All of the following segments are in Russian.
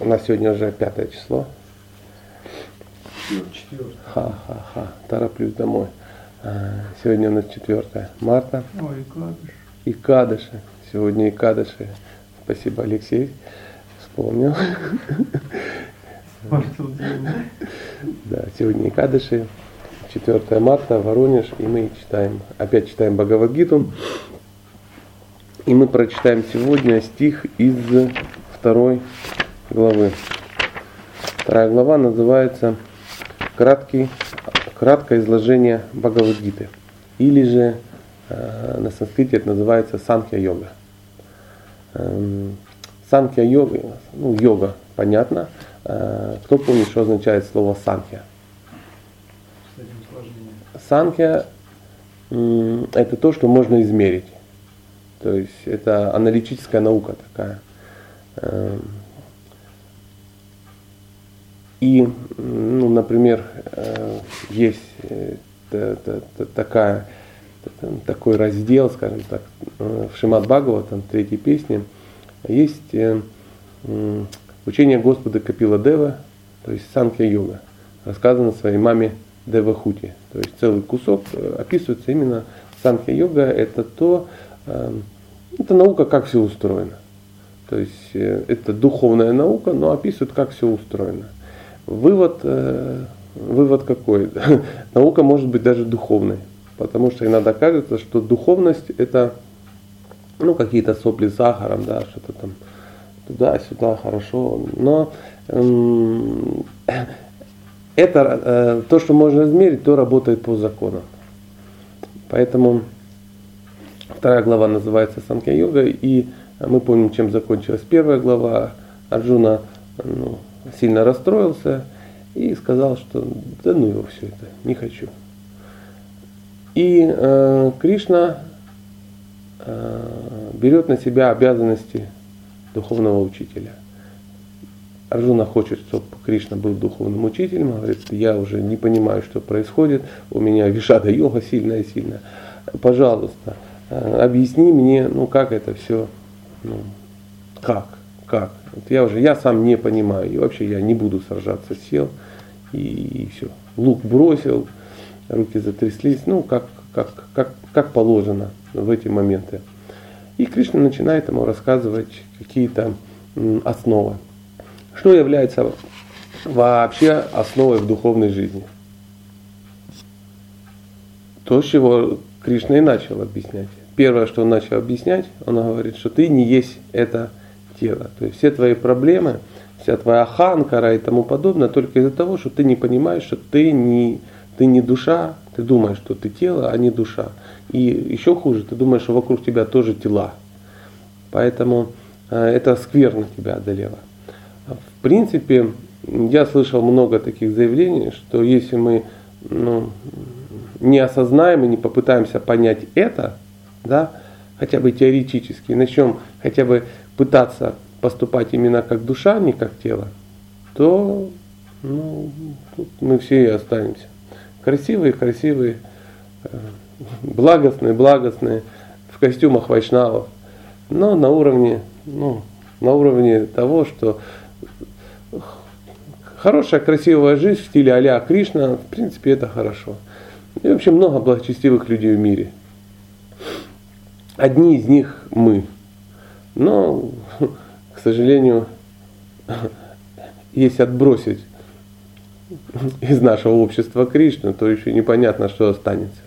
У нас сегодня уже пятое число. Четвертое. Ха-ха-ха. Тороплюсь домой. А, Сегодня у нас 4 марта. Ой, кадыш. И кадыши. Сегодня и кадыши. Спасибо, Алексей. Вспомнил. Да, сегодня и кадыши. 4 марта, Воронеж. И мы читаем, опять читаем Бхагавадгиту. И мы прочитаем сегодня стих из второй главы. Вторая глава называется краткий, краткое изложение Бхагавадгиты. Или же э, на санскрите это называется санхья йога. Эм, санхья йога, ну йога, понятно. Э, кто помнит, что означает слово санхья? Санхья это то, что можно измерить. То есть это аналитическая наука такая. Эм, И, ну, например, э, есть э, та- та- та- такая, та- такой раздел, скажем так, э, в Шимат Бхагаватам, третьей песне, есть учение Господа Капила Дева, то есть Санкья Йога, рассказано своей маме Девахути. То есть целый кусок описывается именно Санкья Йога, это то, это наука, как все устроено. То есть это духовная наука, но описывает, как все устроено. Вывод, э, вывод какой? Наука может быть даже духовной, потому что иногда кажется, что духовность это ну, какие-то сопли с сахаром, да, что-то там туда-сюда, хорошо. Но эм, это э, то, что можно измерить, то работает по законам. Поэтому вторая глава называется Санкья Йога, и мы помним, чем закончилась первая глава. Арджуна ну, сильно расстроился и сказал, что да ну его все это, не хочу. И э, Кришна э, берет на себя обязанности духовного учителя. Арджуна хочет, чтобы Кришна был духовным учителем, говорит, я уже не понимаю, что происходит, у меня вишада йога сильная-сильная. Пожалуйста, э, объясни мне, ну как это все, ну, как, как. Вот я уже, я сам не понимаю, и вообще я не буду сражаться, сел, и, и все. Лук бросил, руки затряслись, ну как, как, как, как положено в эти моменты. И Кришна начинает ему рассказывать какие-то основы. Что является вообще основой в духовной жизни? То, с чего Кришна и начал объяснять. Первое, что он начал объяснять, он говорит, что ты не есть это тело. То есть все твои проблемы, вся твоя ханкара и тому подобное только из-за того, что ты не понимаешь, что ты не, ты не душа, ты думаешь, что ты тело, а не душа. И еще хуже, ты думаешь, что вокруг тебя тоже тела. Поэтому э, это скверно тебя одолело. В принципе, я слышал много таких заявлений, что если мы ну, не осознаем и не попытаемся понять это, да, хотя бы теоретически, начнем хотя бы пытаться поступать именно как душа, а не как тело, то ну, тут мы все и останемся. Красивые, красивые, э, благостные, благостные, в костюмах вайшнавов, но на уровне, ну, на уровне того, что хорошая, красивая жизнь в стиле а Кришна, в принципе, это хорошо. И вообще много благочестивых людей в мире. Одни из них мы. Но, к сожалению, если отбросить из нашего общества Кришну, то еще непонятно, что останется.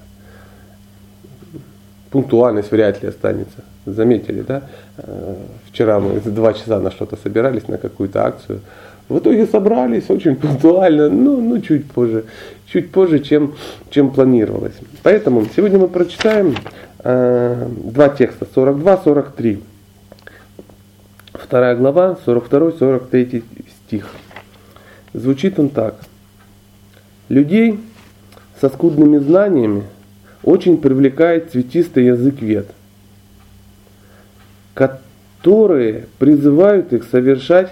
Пунктуальность вряд ли останется. Заметили, да? Вчера мы два часа на что-то собирались, на какую-то акцию. В итоге собрались очень пунктуально, ну, ну чуть позже, чуть позже, чем, чем планировалось. Поэтому сегодня мы прочитаем э, два текста, 42-43. Вторая глава, 42-43 стих. Звучит он так. Людей со скудными знаниями очень привлекает цветистый язык вет, которые призывают их совершать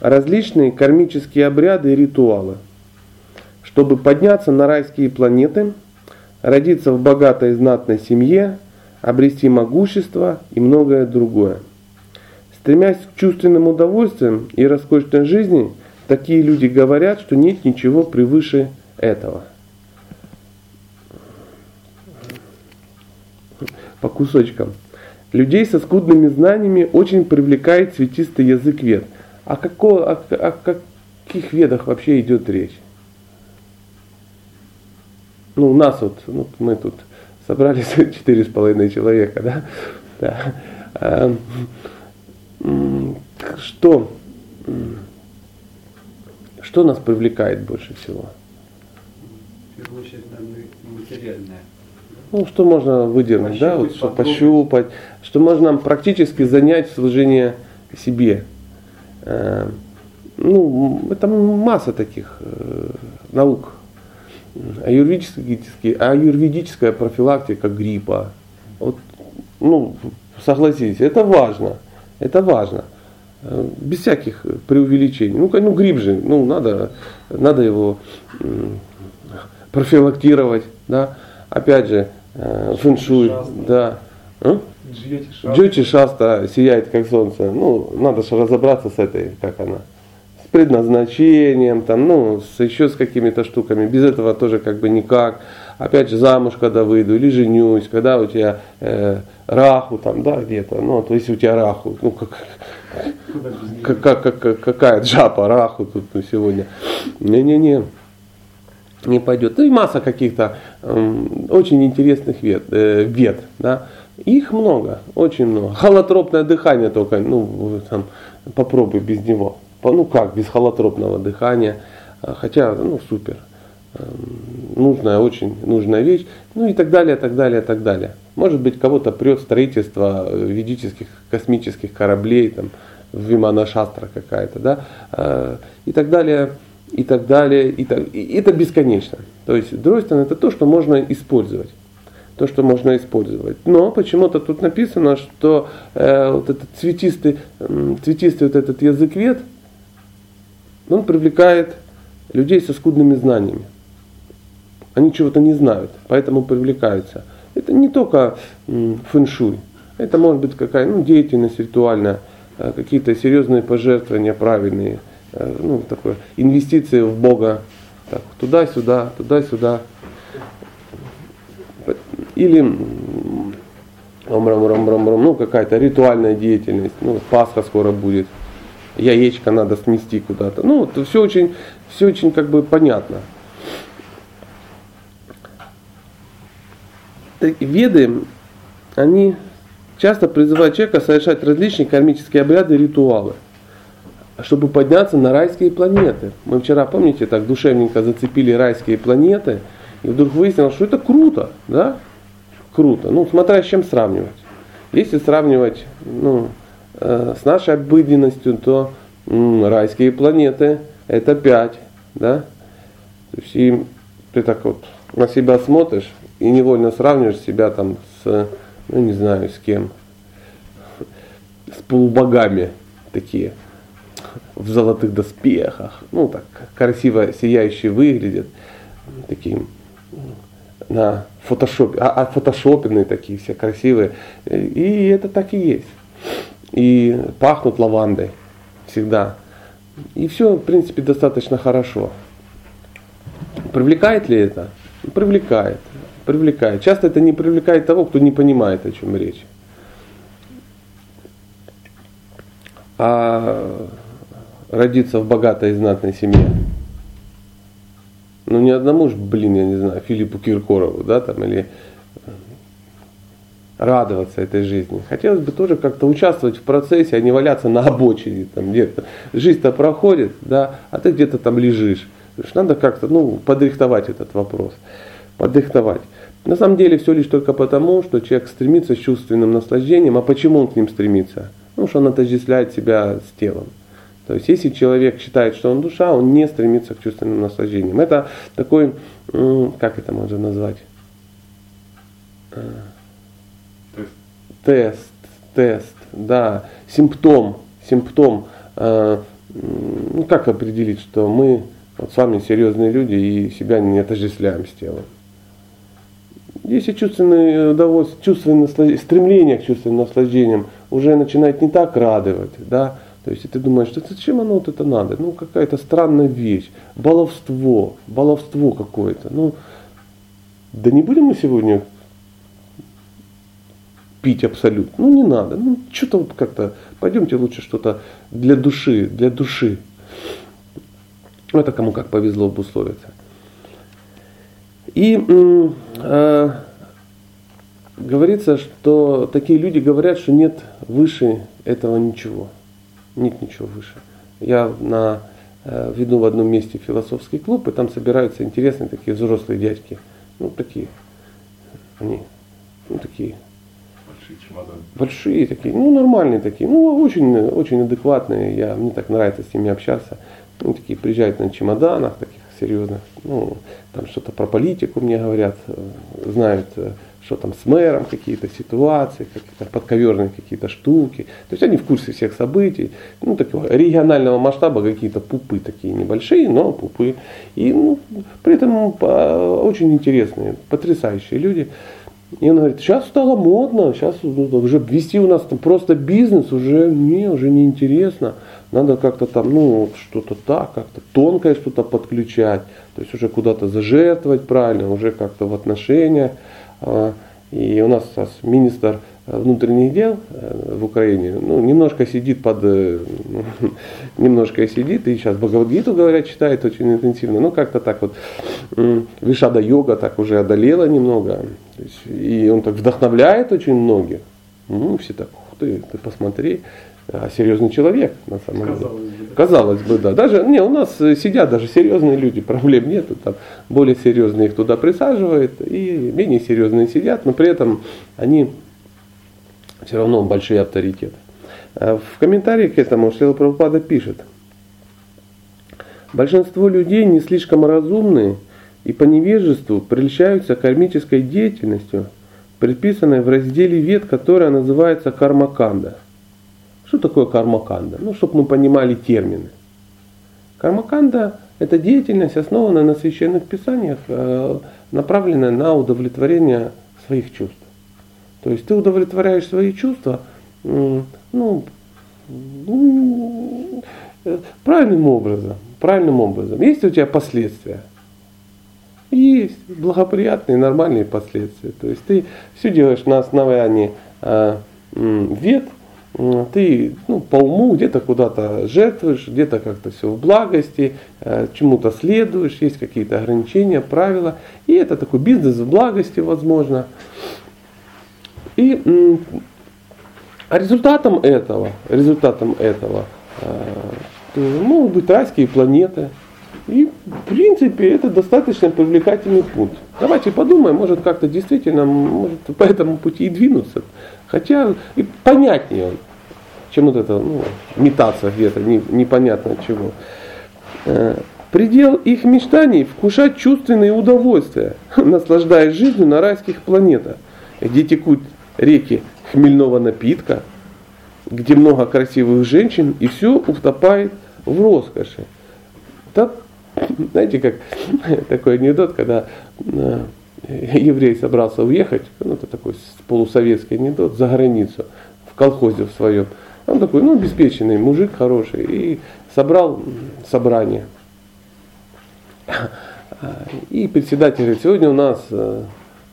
различные кармические обряды и ритуалы, чтобы подняться на райские планеты, родиться в богатой и знатной семье, обрести могущество и многое другое. Стремясь к чувственным удовольствиям и роскошной жизни, такие люди говорят, что нет ничего превыше этого. По кусочкам. Людей со скудными знаниями очень привлекает цветистый язык вед. О, какого, о, о каких ведах вообще идет речь? Ну, у нас вот, ну, мы тут собрались четыре с половиной человека, да? да. А, что, что нас привлекает больше всего? В первую очередь, наверное, материальное. Ну, что можно выдернуть, да, вот, что пощупать, что можно практически занять служение себе. Э, ну, это масса таких э, наук. Аюрведическая, аюрведическая профилактика гриппа. Вот, ну, согласитесь, это важно. Это важно. Э, без всяких преувеличений. Ну, ну грипп же, ну, надо, надо его профилактировать, да. Опять же, э, фэншуй, да. А? Джоти шаста сияет как солнце. Ну, надо же разобраться с этой, как она, с предназначением, там, ну, с, еще с какими-то штуками. Без этого тоже как бы никак. Опять же, замуж, когда выйду, или женюсь, когда у тебя э, раху там, да, где-то. Ну, то есть у тебя раху, ну, как, как, как, как, какая джапа, раху тут ну, сегодня. Не-не-не не пойдет. Ну и масса каких-то э, очень интересных вет, э, вет да. Их много, очень много. Холотропное дыхание только, ну, там, попробуй без него. Ну как, без холотропного дыхания. А, хотя, ну, супер. Эм, нужная, очень нужная вещь. Ну и так далее, так далее, так далее. Может быть, кого-то прет строительство э, ведических космических кораблей, там, Вимана Шастра какая-то, да, э, и так далее и так далее. И, так, и это бесконечно. То есть дройстон это то, что можно использовать. То, что можно использовать. Но почему-то тут написано, что э, вот этот цветистый, цветистый вот этот язык вет, он привлекает людей со скудными знаниями. Они чего-то не знают, поэтому привлекаются. Это не только фэншуй, это может быть какая ну, деятельность ритуальная, э, какие-то серьезные пожертвования правильные – Э, ну, такое, инвестиции в Бога, так, туда-сюда, туда-сюда. Или ну, какая-то ритуальная деятельность, ну, Пасха скоро будет, яичко надо снести куда-то. Ну, все очень, все очень как бы понятно. Веды, они часто призывают человека совершать различные кармические обряды и ритуалы чтобы подняться на райские планеты. Мы вчера, помните, так душевненько зацепили райские планеты, и вдруг выяснилось, что это круто, да? Круто. Ну, смотря с чем сравнивать. Если сравнивать ну, э, с нашей обыденностью, то м, райские планеты это 5, да? То есть и ты так вот на себя смотришь и невольно сравниваешь себя там с, ну не знаю, с кем, с полубогами такие в золотых доспехах, ну так красиво сияющие выглядят, такие на фотошопе, а, а фотошопенные такие все красивые. И это так и есть. И пахнут лавандой всегда. И все, в принципе, достаточно хорошо. Привлекает ли это? Привлекает. Привлекает. Часто это не привлекает того, кто не понимает, о чем речь. А родиться в богатой и знатной семье. Ну, ни одному же, блин, я не знаю, Филиппу Киркорову, да, там, или э, радоваться этой жизни. Хотелось бы тоже как-то участвовать в процессе, а не валяться на обочине там где-то. Жизнь-то проходит, да, а ты где-то там лежишь. Надо как-то, ну, подрихтовать этот вопрос. Подрихтовать. На самом деле все лишь только потому, что человек стремится с чувственным наслаждением. А почему он к ним стремится? Ну, что он отождествляет себя с телом. То есть, если человек считает, что он душа, он не стремится к чувственным наслаждениям. Это такой, как это можно назвать? Э, тест, тест, да, симптом, симптом. Э, ну, как определить, что мы вот с вами серьезные люди и себя не отождествляем с телом? Если чувственное удовольствие, чувственное стремление к чувственным наслаждениям уже начинает не так радовать, да, то есть ты думаешь, что зачем оно вот это надо? Ну какая-то странная вещь, баловство, баловство какое-то. Ну, да не будем мы сегодня пить абсолют. Ну не надо. Ну что-то вот как-то, пойдемте лучше что-то для души, для души. Это кому как повезло обусловиться. И э, говорится, что такие люди говорят, что нет выше этого ничего. Нет ничего выше. Я на, э, веду в одном месте философский клуб, и там собираются интересные такие взрослые дядьки. Ну, такие. Они, ну, такие. Большие чемоданы. Большие такие, ну, нормальные такие. Ну, очень, очень адекватные. Я, мне так нравится с ними общаться. Ну, такие приезжают на чемоданах, таких серьезных. Ну, там что-то про политику мне говорят, э, знают э, что там с мэром какие-то ситуации, какие-то подковерные какие-то штуки. То есть они в курсе всех событий. Ну, такого регионального масштаба какие-то пупы такие небольшие, но пупы. И ну, при этом очень интересные, потрясающие люди. И он говорит, сейчас стало модно, сейчас уже вести у нас там просто бизнес уже не, уже не интересно. Надо как-то там, ну, что-то так, как-то тонкое что-то подключать, то есть уже куда-то зажертвовать правильно, уже как-то в отношениях. А, и у нас сейчас министр внутренних дел э, в Украине, ну, немножко сидит под, э, немножко сидит, и сейчас Бхагавадгиту, говорят, читает очень интенсивно, ну, как-то так вот, Вишада йога так уже одолела немного, и он так вдохновляет очень многих, ну, все так, ух ты, ты посмотри, серьезный человек, на самом деле. Казалось бы, да. Даже, не, у нас сидят даже серьезные люди, проблем нет. Там более серьезные их туда присаживают, и менее серьезные сидят, но при этом они все равно большие авторитеты. А в комментариях к этому Шлила Прабхупада пишет, большинство людей не слишком разумные и по невежеству прельщаются кармической деятельностью, предписанной в разделе вет, которая называется кармаканда – что такое кармаканда? Ну, чтобы мы понимали термины. Кармаканда – это деятельность, основанная на священных писаниях, э, направленная на удовлетворение своих чувств. То есть ты удовлетворяешь свои чувства, ну, правильным образом, правильным образом. Есть у тебя последствия? Есть благоприятные, нормальные последствия. То есть ты все делаешь на основании э, вет, ты ну, по уму где-то куда-то жертвуешь, где-то как-то все в благости, э, чему-то следуешь, есть какие-то ограничения, правила. И это такой бизнес в благости, возможно. И а результатом этого, результатом этого э, могут быть райские планеты. И в принципе это достаточно привлекательный путь. Давайте подумаем, может как-то действительно, может по этому пути и двинуться. Хотя и понятнее он, чем вот это ну, метаться где-то, не, непонятно чего. Э, предел их мечтаний – вкушать чувственные удовольствия, наслаждаясь жизнью на райских планетах, где текут реки хмельного напитка, где много красивых женщин, и все утопает в роскоши. Так, знаете, как такой анекдот, когда э, еврей собрался уехать, ну это такой полусоветский анекдот, за границу, в колхозе в своем. Он такой, ну, обеспеченный мужик хороший, и собрал собрание. И председатель говорит, сегодня у нас э,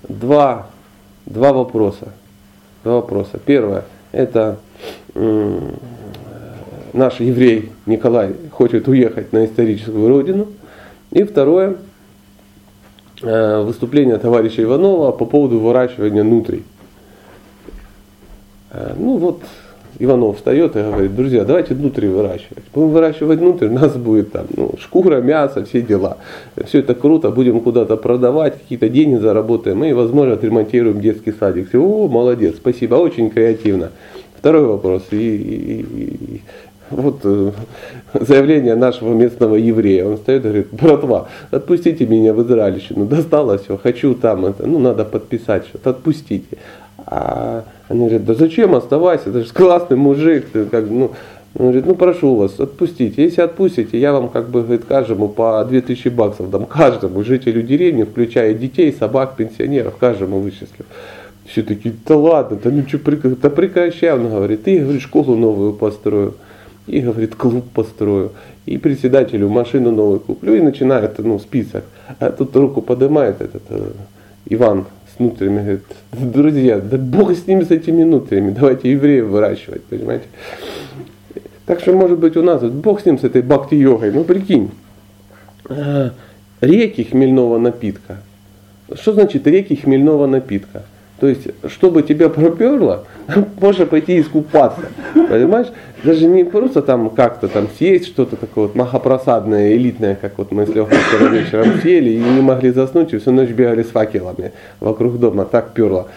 два, два вопроса. Два вопроса. Первое, это наш еврей Николай хочет уехать на историческую родину. И второе, выступление товарища Иванова по поводу выращивания нутрий. Ну вот, Иванов встает и говорит, друзья, давайте внутри выращивать. Будем выращивать внутрь, у нас будет там ну, шкура, мясо, все дела. Все это круто, будем куда-то продавать, какие-то деньги заработаем и, возможно, отремонтируем детский садик. Все, о, молодец, спасибо, очень креативно. Второй вопрос. И, и, и, вот э, заявление нашего местного еврея. Он стоит и говорит, братва, отпустите меня в Израильщину, достало все, хочу там это, ну надо подписать что-то, отпустите. А они говорят, да зачем оставайся, это же классный мужик, ты как, ну, он говорит, ну прошу вас, отпустите. Если отпустите, я вам как бы говорит, каждому по 2000 баксов дам, каждому жителю деревни, включая детей, собак, пенсионеров, каждому вычислю. Все такие, да ладно, да ну что, да прекращай, он говорит, и, говорит, школу новую построю, и, говорит, клуб построю, и председателю машину новую куплю, и начинает, ну, список. А тут руку поднимает этот э, Иван с нутрями, говорит, друзья, да бог с ними, с этими нутрями, давайте евреев выращивать, понимаете. Так что, может быть, у нас, бог с ним, с этой бхакти-йогой, ну, прикинь, э, реки хмельного напитка. Что значит реки хмельного напитка? То есть, чтобы тебя проперло, можно пойти искупаться. Понимаешь? Даже не просто там как-то там съесть что-то такое вот махопросадное, элитное, как вот мы с Лехой вчера вечером съели и не могли заснуть, и всю ночь бегали с факелами вокруг дома, так перло.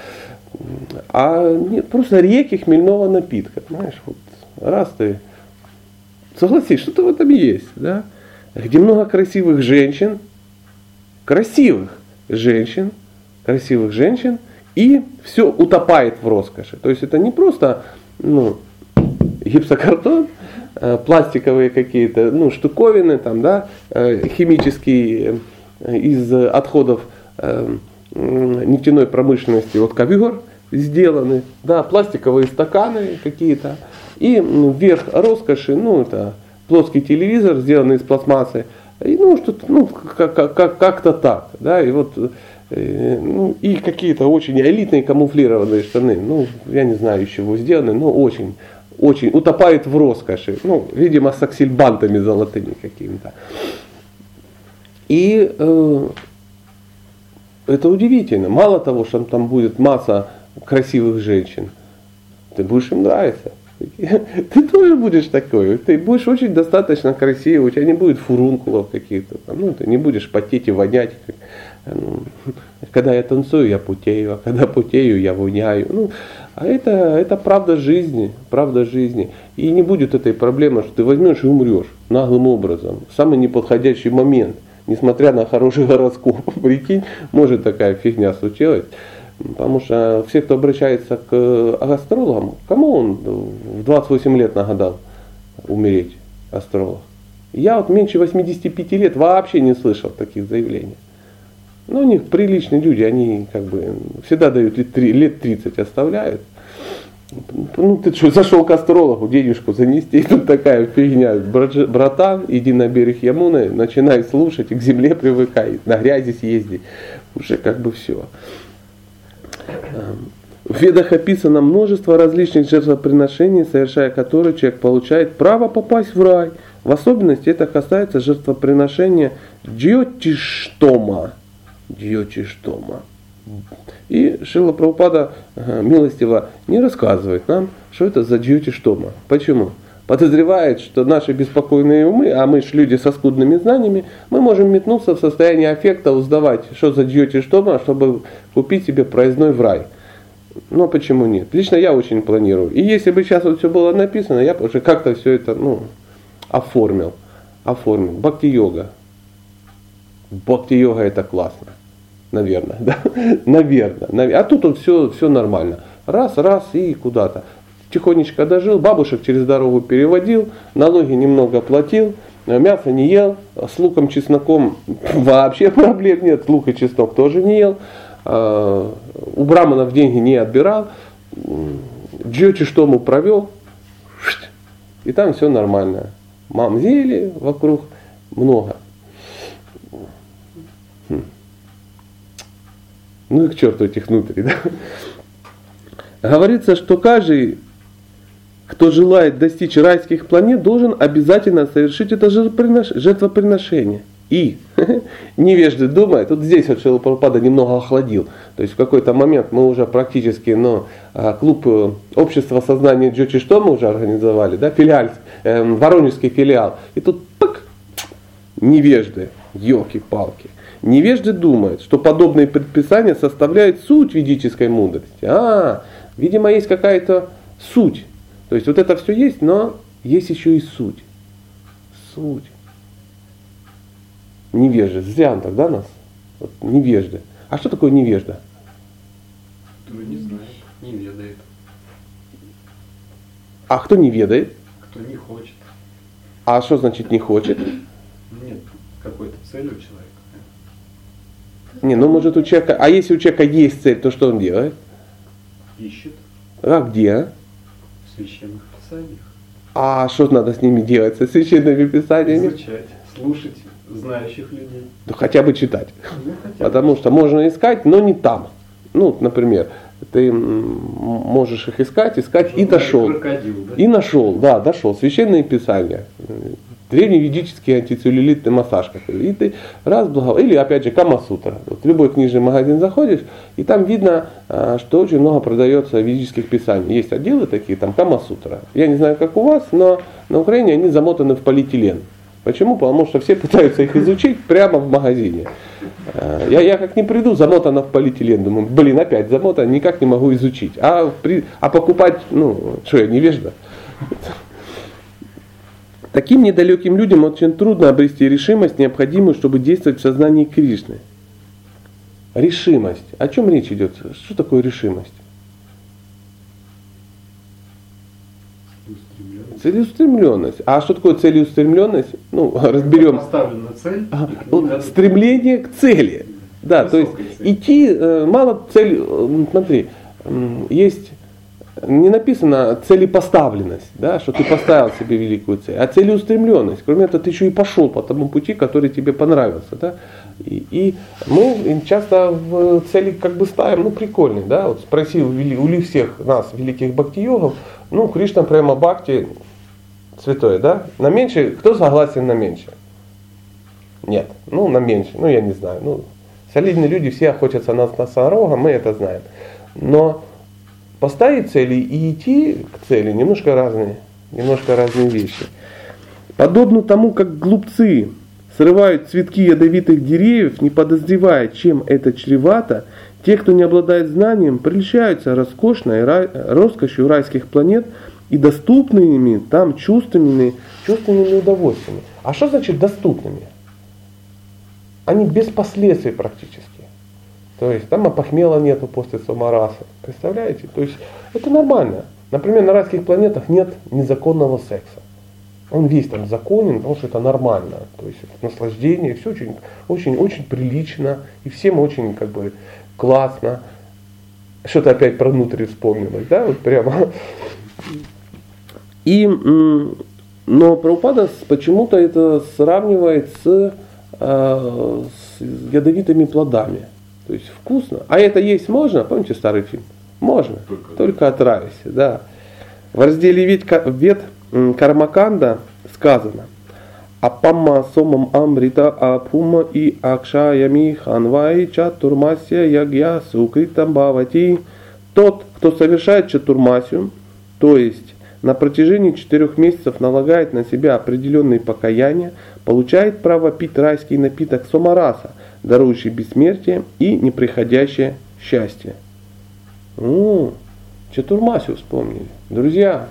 А нет, просто реки хмельного напитка. Знаешь, вот раз ты согласись, что-то в этом есть, да? Где много красивых женщин, красивых женщин, красивых женщин – и все утопает в роскоши. То есть это не просто ну, гипсокартон, э, пластиковые какие-то ну, штуковины, там, да, э, химические э, из отходов нефтяной промышленности, вот ковер сделаны, да, пластиковые стаканы какие-то, и верх роскоши, ну, это плоский телевизор, сделанный из пластмассы, и, ну, что-то, ну, как-то так, да, и вот ну, и какие-то очень элитные камуфлированные штаны, ну, я не знаю, из чего сделаны, но очень, очень утопает в роскоши, ну, видимо, с аксельбантами золотыми какими-то. И э, это удивительно. Мало того, что там будет масса красивых женщин, ты будешь им нравиться. Ты тоже будешь такой. Ты будешь очень достаточно красивый, у тебя не будет фурункулов каких-то. Ну, ты не будешь потеть и вонять. Ну, когда я танцую, я путею, а когда путею, я воняю. Ну, а это, это правда жизни, правда жизни. И не будет этой проблемы, что ты возьмешь и умрешь наглым образом, самый неподходящий момент, несмотря на хороший гороскоп. Прикинь, может такая фигня случилась. Потому что все, кто обращается к астрологам, кому он в 28 лет нагадал умереть, астролог? Я вот меньше 85 лет вообще не слышал таких заявлений. Ну, у них приличные люди, они как бы всегда дают лет, лет 30 оставляют. Ну, ты что, зашел к астрологу, денежку занести, и тут такая фигня. Братан, иди на берег Ямуны, начинай слушать, к земле привыкай, на грязи съезди. Уже как бы все. Эм, в ведах описано множество различных жертвоприношений, совершая которые человек получает право попасть в рай. В особенности это касается жертвоприношения джьотиштома. И Шила Прабхупада милостиво не рассказывает нам, что это за Дьочиштома. Почему? Подозревает, что наши беспокойные умы, а мы же люди со скудными знаниями, мы можем метнуться в состояние аффекта, узнавать, что за Дьочиштома, чтобы купить себе проездной в рай. Но почему нет? Лично я очень планирую. И если бы сейчас вот все было написано, я бы уже как-то все это ну, оформил. Оформил. Бхакти-йога. Бхакти-йога это классно. Наверное, да? Наверное. А тут вот все, все нормально. Раз, раз и куда-то. Тихонечко дожил, бабушек через дорогу переводил, налоги немного платил, мясо не ел, с луком, чесноком вообще проблем нет, лук и чеснок тоже не ел, а, у браманов деньги не отбирал, джочи что му провел, и там все нормально. Мамзели вокруг много. Ну и к черту этих внутри. Да? Говорится, что каждый, кто желает достичь райских планет, должен обязательно совершить это жертвоприношение. И невежды думают, тут здесь вот Шилапрапада немного охладил. То есть в какой-то момент мы уже практически, но ну, клуб э, общества сознания Джочи что мы уже организовали, да, филиал, э, воронежский филиал. И тут пык, невежды, елки-палки. Невежды думают, что подобные предписания составляют суть ведической мудрости. А, видимо, есть какая-то суть. То есть вот это все есть, но есть еще и суть. Суть. Невежды. Зря он тогда нас. Вот, невежды. А что такое невежда? Кто не знает, не ведает. А кто не ведает? Кто не хочет. А что значит не хочет? Нет какой-то цели у человека. Не, ну может у человека, а если у человека есть цель, то что он делает? Ищет А где? в священных писаниях. А что надо с ними делать? Со священными писаниями? Изучать, слушать знающих людей. Ну, хотя бы читать. Ну, хотя бы. Потому что можно искать, но не там. Ну, например, ты можешь их искать, искать и Журнале дошел. Крокодил, да? И нашел, да, дошел. Священные писания. Древневедический антицеллюлитный массаж какой И ты раз благо... Или опять же Камасутра. Вот в любой книжный магазин заходишь, и там видно, а, что очень много продается ведических писаний. Есть отделы такие, там Камасутра. Я не знаю, как у вас, но на Украине они замотаны в полиэтилен. Почему? Потому что все пытаются их изучить прямо в магазине. А, Я, я как не приду, замотано в полиэтилен. Думаю, блин, опять замотано, никак не могу изучить. А, при- а покупать, ну, что я невежда? Таким недалеким людям очень трудно обрести решимость, необходимую, чтобы действовать в сознании Кришны. Решимость. О чем речь идет? Что такое решимость? Устремленность. Целеустремленность. А что такое целеустремленность? Ну, разберем. Поставлена цель. А, стремление к цели. Да, то есть цели. идти, э, мало цель, э, смотри, есть, не написано целепоставленность, да, что ты поставил себе великую цель, а целеустремленность. Кроме этого, ты еще и пошел по тому пути, который тебе понравился. Да? И, и мы часто в цели как бы ставим, ну прикольный, да, вот спросил у всех нас, великих бхакти-йогов, ну Кришна прямо бхакти, святой, да, на меньше, кто согласен на меньше? Нет, ну на меньше, ну я не знаю. Ну, солидные люди все охотятся на носорога, мы это знаем. Но поставить цели и идти к цели немножко разные, немножко разные вещи. Подобно тому, как глупцы срывают цветки ядовитых деревьев, не подозревая, чем это чревато, те, кто не обладает знанием, прельщаются роскошной рай- роскошью райских планет и доступными там чувственными, чувственными удовольствиями. А что значит доступными? Они без последствий практически. То есть там опохмела нету после самораса. Представляете? То есть это нормально. Например, на райских планетах нет незаконного секса. Он весь там законен, потому что это нормально. То есть наслаждение, все очень, очень, очень прилично. И всем очень как бы классно. Что-то опять про внутрь вспомнилось, да, вот прямо. И, но Прабхупада почему-то это сравнивает с, э, с ядовитыми плодами. То есть вкусно. А это есть можно? Помните старый фильм? Можно. Только- Только отравишься, да. В разделе вет, вет Кармаканда сказано Апамма сомам амрита апума и акшаями ханвай чатурмасия ягья сукритам бхавати. Тот, кто совершает чатурмасию, то есть на протяжении четырех месяцев налагает на себя определенные покаяния, получает право пить райский напиток сомараса, дарующий бессмертие и неприходящее счастье. О, Чатурмасию вспомнили. Друзья,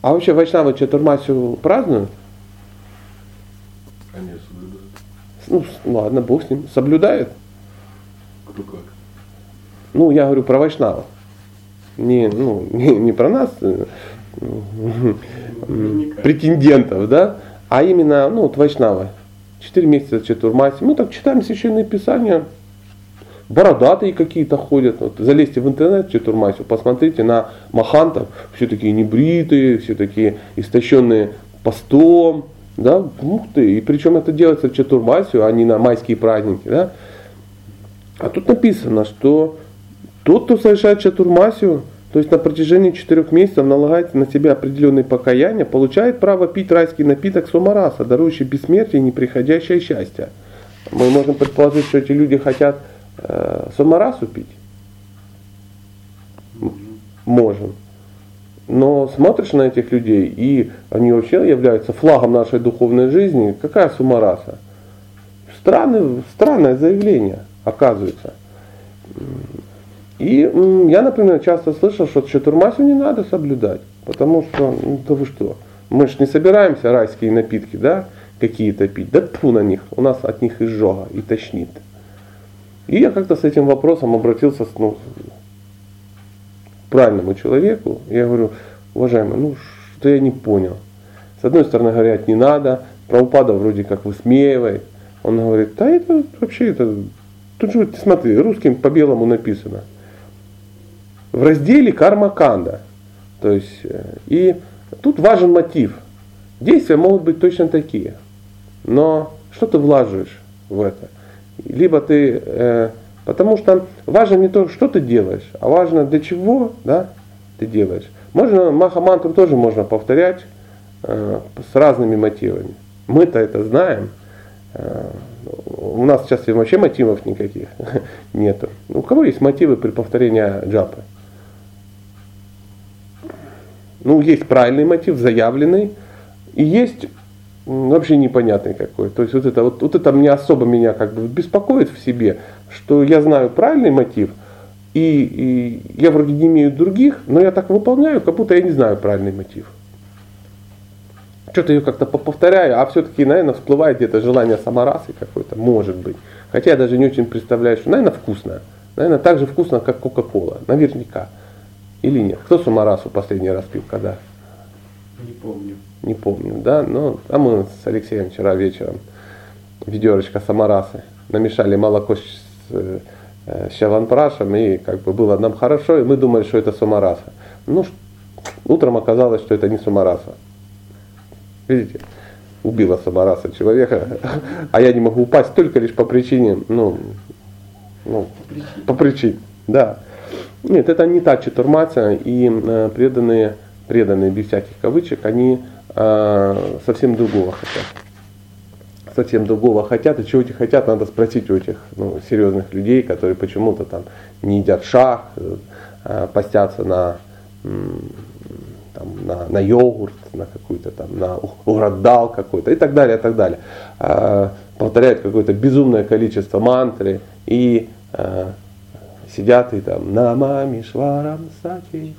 а вообще вайшнавы Чатурмасию празднуют? Они соблюдают. Ну, ладно, бог с ним. Соблюдают? Кто как. Ну, я говорю про вайшнавов. Не, ну, не, не про нас, э, претендентов, да, а именно, ну, вот вайшнавы. Четыре месяца Чатурмаси. Мы так читаем священные писания, бородатые какие-то ходят. Вот залезьте в интернет Чатурмасию, посмотрите на махантов, все такие небритые, все такие истощенные постом, да, ух ты, и причем это делается в Чатурмасию, а не на майские праздники, да. А тут написано, что тот, кто совершает чатурмасию, то есть на протяжении четырех месяцев налагает на себя определенные покаяния, получает право пить райский напиток сомараса, дарующий бессмертие и неприходящее счастье. Мы можем предположить, что эти люди хотят э, сомарасу пить. Можем. Но смотришь на этих людей, и они вообще являются флагом нашей духовной жизни. Какая сумараса? Странное, странное заявление, оказывается. И я, например, часто слышал, что чатурмасю не надо соблюдать, потому что, ну да вы что, мы же не собираемся райские напитки, да, какие-то пить, да тьфу на них, у нас от них изжога и тошнит. И я как-то с этим вопросом обратился ну, к правильному человеку, я говорю, уважаемый, ну что я не понял. С одной стороны говорят, не надо, Прабхупада вроде как высмеивает, он говорит, да это вообще это, тут же, вот смотри, русским по белому написано. в разделе карма канда. То есть, э, и тут важен мотив. Действия могут быть точно такие. Но что ты влаживаешь в это? Либо ты, э, потому что важно не то, что ты делаешь, а важно для чего да, ты делаешь. Можно маха-мантру тоже можно повторять э, с разными мотивами. Мы-то это знаем. Э, у нас сейчас вообще мотивов никаких нету. У кого есть мотивы при повторении джапы? Ну, есть правильный мотив, заявленный, и есть вообще непонятный какой. То есть вот это, вот, вот это мне особо меня как бы беспокоит в себе, что я знаю правильный мотив, и, и я вроде не имею других, но я так выполняю, как будто я не знаю правильный мотив. Что-то ее как-то повторяю, а все-таки, наверное, всплывает где-то желание саморасы какое-то, может быть. Хотя я даже не очень представляю, что, наверное, вкусно. Наверное, так же вкусно, как Кока-Кола. Наверняка. Или нет? Кто Сумарасу последний раз пил, когда? Не помню. Не помню, да? Ну, а мы с Алексеем вчера вечером ведерочка Самарасы намешали молоко с, э, с чаванпрашем, и как бы было нам хорошо, и мы думали, что это Сумараса. Ну, утром оказалось, что это не Сумараса. Видите? Убила Самараса человека, а я не могу упасть только лишь по причине, ну, ну по причине, да. Нет, это не та чатурматия, и э, преданные, преданные без всяких кавычек, они э, совсем другого хотят. Совсем другого хотят, и чего эти хотят, надо спросить у этих ну, серьезных людей, которые почему-то там не едят шах, э, постятся на, там, на, на йогурт, на какую-то там, на уградал какой-то и так далее, и так далее. Э, повторяют какое-то безумное количество мантры и сидят и там Намами Шварам Сати,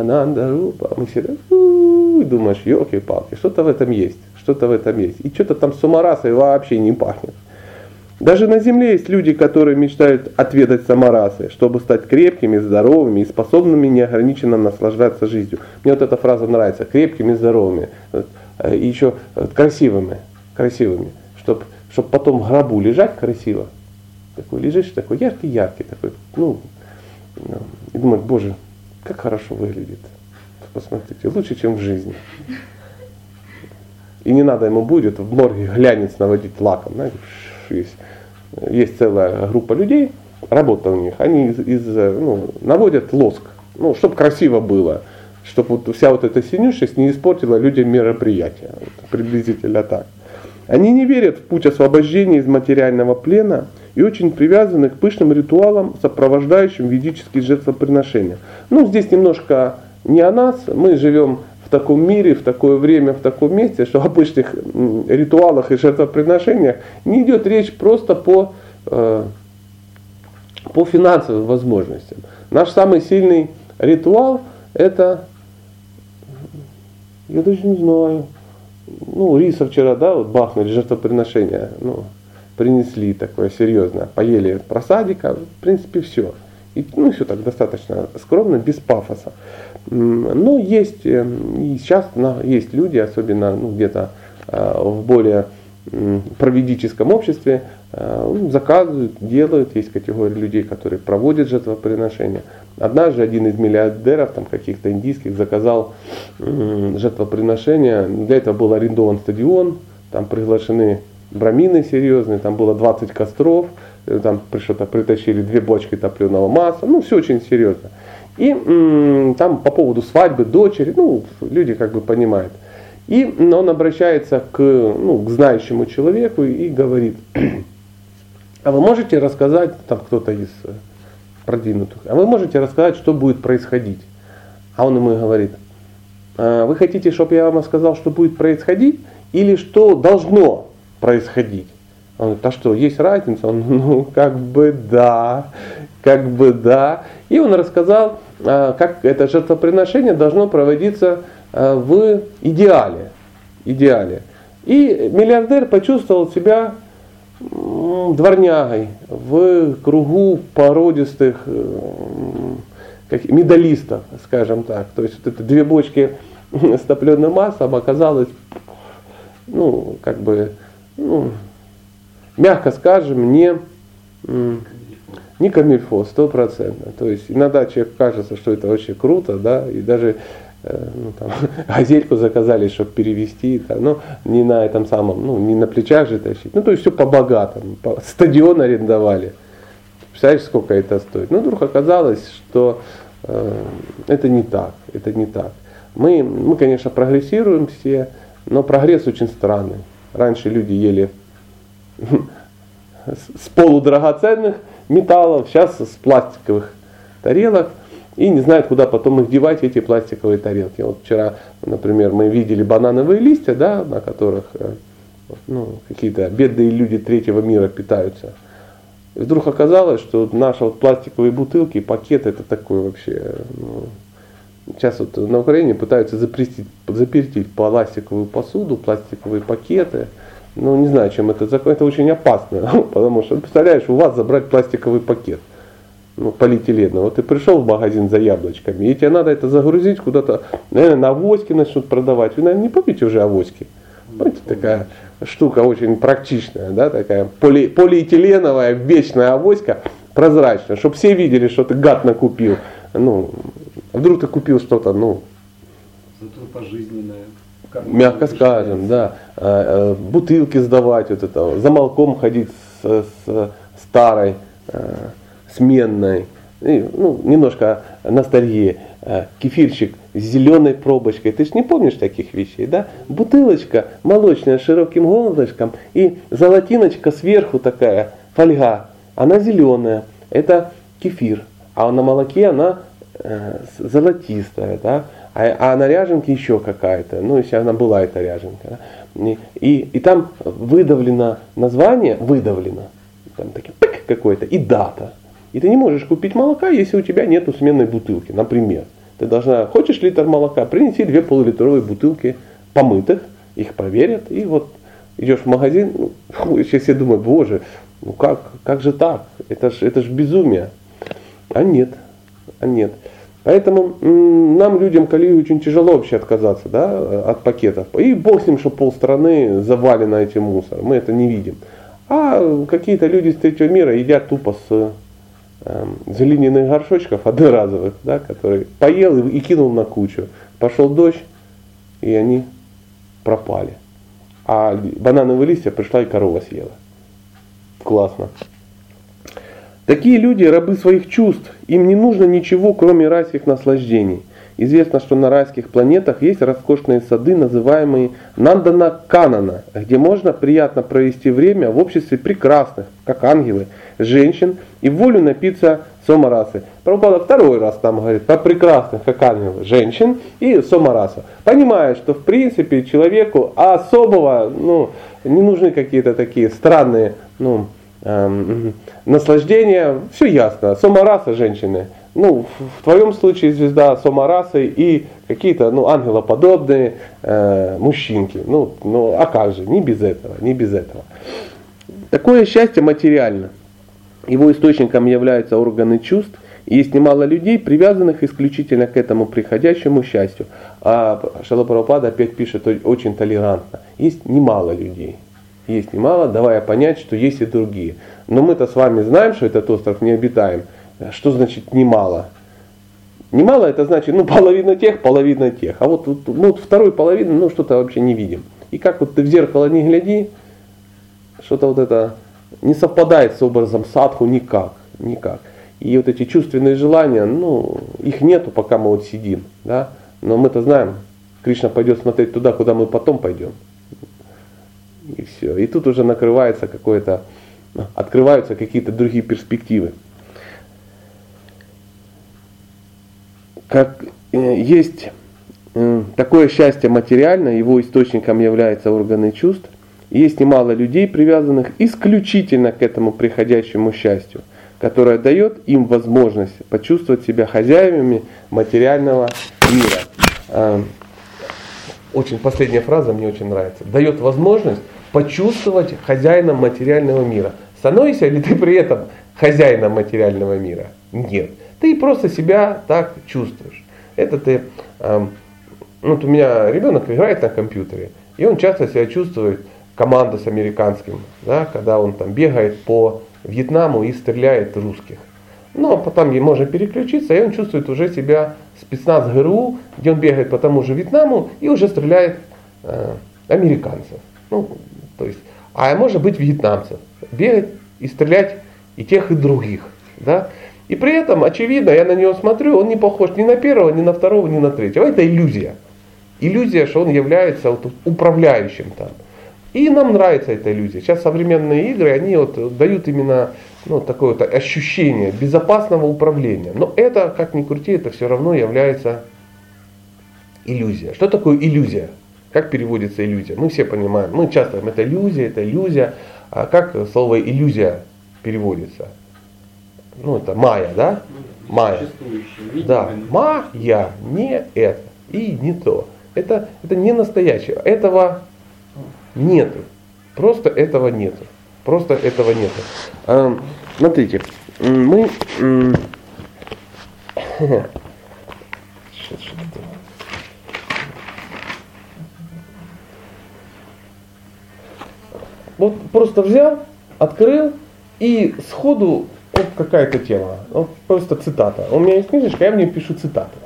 Ананда Рупа. Мы все думаешь, елки-палки, что-то в этом есть, что-то в этом есть. И что-то там самарасой вообще не пахнет. Даже на земле есть люди, которые мечтают отведать самарасы, чтобы стать крепкими, здоровыми и способными неограниченно наслаждаться жизнью. Мне вот эта фраза нравится. Крепкими, здоровыми. И еще красивыми. Красивыми. Чтобы чтоб потом в гробу лежать красиво такой лежишь, такой яркий-яркий, такой, ну, ну, и думаешь, боже, как хорошо выглядит. Посмотрите, лучше, чем в жизни. И не надо ему будет в морге глянец наводить лаком. Знаете, есть, есть целая группа людей, работа у них, они из, из, ну, наводят лоск, ну, чтобы красиво было, чтобы вот вся вот эта синюшесть не испортила людям мероприятие. Вот, приблизительно так. Они не верят в путь освобождения из материального плена – и очень привязаны к пышным ритуалам, сопровождающим ведические жертвоприношения. Ну, здесь немножко не о нас, мы живем в таком мире, в такое время, в таком месте, что о пышных ритуалах и жертвоприношениях не идет речь просто по, э, по финансовым возможностям. Наш самый сильный ритуал это, я даже не знаю, ну, риса вчера, да, вот бахнули, жертвоприношение, ну, принесли такое серьезное, поели просадика, в принципе все. И, ну, все так достаточно скромно, без пафоса. Но есть, э, и сейчас есть люди, особенно ну, где-то э, в более проведическом обществе, э, ну, заказывают, делают, есть категория людей, которые проводят жертвоприношения. Однажды один из миллиардеров, там каких-то индийских, заказал жертвоприношение, для этого был арендован стадион, там приглашены брамины серьезные, там было 20 костров, э, там что-то притащили две бочки топленого масла, ну все очень серьезно. И там по поводу свадьбы дочери, ну люди как бы понимают. И он обращается к, ну, к знающему человеку и говорит, а вы можете рассказать, там кто-то из э, продвинутых, а вы можете рассказать, что будет происходить? А он ему говорит, «А вы хотите, чтобы я вам рассказал, что будет происходить, или что должно происходить. Он говорит, а что, есть разница? Он, ну, как бы да, как бы да. И он рассказал, как это жертвоприношение должно проводиться а, в идеале. идеале. И миллиардер почувствовал себя дворнягой в кругу породистых как, медалистов, скажем так. То есть вот это две бочки с топленым маслом оказалось, ну, как бы ну, мягко скажем, не, Не камильфо, стопроцентно. То есть иногда человек кажется, что это очень круто, да, и даже э, ну, там, газельку заказали, чтобы перевести, да, но не на этом самом, ну, не на плечах же тащить. Ну, то есть все по-богатому. По, стадион арендовали. Представляешь, сколько это стоит? Ну, вдруг оказалось, что э, это не так, это не так. Мы, мы, конечно, прогрессируем все, но прогресс очень странный. Раньше люди ели с полудрагоценных металлов, сейчас с пластиковых тарелок и не знают, куда потом их девать, эти пластиковые тарелки. Вот вчера, например, мы видели банановые листья, да, на которых э, ну, какие-то бедные люди третьего мира питаются. И вдруг оказалось, что наши вот пластиковые бутылки, пакеты, это такое вообще, ну, сейчас вот на Украине пытаются запретить, запретить пластиковую посуду, пластиковые пакеты. Ну, не знаю, чем это закон. Это очень опасно, потому что, представляешь, у вас забрать пластиковый пакет ну, полиэтиленовый. Вот ты пришел в магазин за яблочками, и тебе надо это загрузить куда-то, наверное, на авоське начнут продавать. Вы, наверное, не помните уже авоськи? Помните, такая штука очень практичная, да, такая поли, полиэтиленовая вечная авоська, прозрачная, чтобы все видели, что ты гад накупил. Ну, вдруг ты купил что-то, ну, Зато пожизненное. Мягко скажем, да, А, а, бутылки сдавать, вот это, за молком ходить с, с старой, а, сменной, и, ну, немножко ностальгии, кефирчик с зеленой пробочкой, ты же не помнишь таких вещей, да? Бутылочка молочная с широким горлышком и золотиночка сверху такая, фольга, она зеленая, это кефир, а на молоке она э, золотистая, да? А, а на ряженке еще какая-то, ну если она была эта ряженка. И, и, и там выдавлено название, выдавлено, там такие пык какой-то, и дата. И ты не можешь купить молока, если у тебя нету сменной бутылки, например. Ты должна, хочешь литр молока, принеси две полулитровые бутылки помытых, их проверят, и вот идешь в магазин, ну, сейчас я думаю, боже, ну как, как же так? Это ж, это ж безумие. А нет, а нет. Поэтому нам, людям, Калию, очень тяжело вообще отказаться да, от пакетов. И бог с ним, что полстраны завалено этим мусором. Мы это не видим. А какие-то люди из третьего мира едят тупо с эм, глиняных горшочков одноразовых, да, который поел и, и кинул на кучу. Пошел дождь, и они пропали. А банановые листья пришла и корова съела. Классно. Такие люди рабы своих чувств. Им не нужно ничего, кроме райских наслаждений. Известно, что на райских планетах есть роскошные сады, называемые Нандана Канана, где можно приятно провести время в обществе прекрасных, как ангелы, женщин и волю напиться сомарасы. Прабхупада второй раз там говорит про прекрасных, как ангелы, женщин и сомараса. Понимая, что в принципе человеку особого, ну, не нужны какие-то такие странные, ну, эм, наслаждения, все ясно. Сомараса женщины. Ну, в- твоем случае звезда сомарасы и какие-то ну, ангелоподобные э, мужчинки. Ну, ну, а как же, не без этого, не без этого. Такое счастье материально. Его источником являются органы чувств. Есть немало людей, привязанных исключительно к этому приходящему счастью. А Шалапарапада опять пишет очень толерантно. Есть немало людей. Есть немало, давая понять, что есть и другие. Но мы-то с вами знаем, что этот остров не обитаем. Что значит немало? Немало это значит, ну, половина тех, половина тех. А вот, вот, ну, вот второй половины, ну, что-то вообще не видим. И как вот ты в зеркало не гляди, что-то вот это не совпадает с образом садху никак, никак. И вот эти чувственные желания, ну, их нету, пока мы вот сидим, да. Но мы-то знаем, Кришна пойдет смотреть туда, куда мы потом пойдем. И все. И тут уже накрывается какое-то, открываются какие-то другие перспективы. Как э, есть э, такое счастье материальное, его источником являются органы чувств. Есть немало людей, привязанных исключительно к этому приходящему счастью, которое дает им возможность почувствовать себя хозяевами материального мира. Очень последняя фраза мне очень нравится. Дает возможность почувствовать хозяином материального мира. Становишься ли ты при этом хозяином материального мира? Нет. Ты просто себя так чувствуешь. Это ты, эм, вот у меня ребенок играет на компьютере, и он часто себя чувствует команда с американским, да, когда он там бегает по Вьетнаму и стреляет русских. Но потом можно переключиться, и он чувствует уже себя спецназ ГРУ, где он бегает по тому же Вьетнаму и уже стреляет э, американцев. Ну, то есть, а может быть вьетнамцев. Бегать и стрелять и тех, и других. Да? И при этом, очевидно, я на него смотрю, он не похож ни на первого, ни на второго, ни на третьего. Это иллюзия. Иллюзия, что он является вот управляющим там. И нам нравится эта иллюзия. Сейчас современные игры, они вот дают именно ну, такое вот ощущение безопасного управления. Но это, как ни крути, это все равно является иллюзия. Что такое иллюзия? Как переводится иллюзия? Мы все понимаем. Мы часто говорим, это иллюзия, это иллюзия. А как слово иллюзия переводится? Ну, это майя, да? Майя. Да, майя, не это и не то. Это, это не настоящее. Этого нету. Просто этого нету. Просто этого нету. А, смотрите, мы... Вот просто взял, открыл и сходу вот какая-то тема. Вот просто цитата. У меня есть книжечка, я в ней пишу цитаты.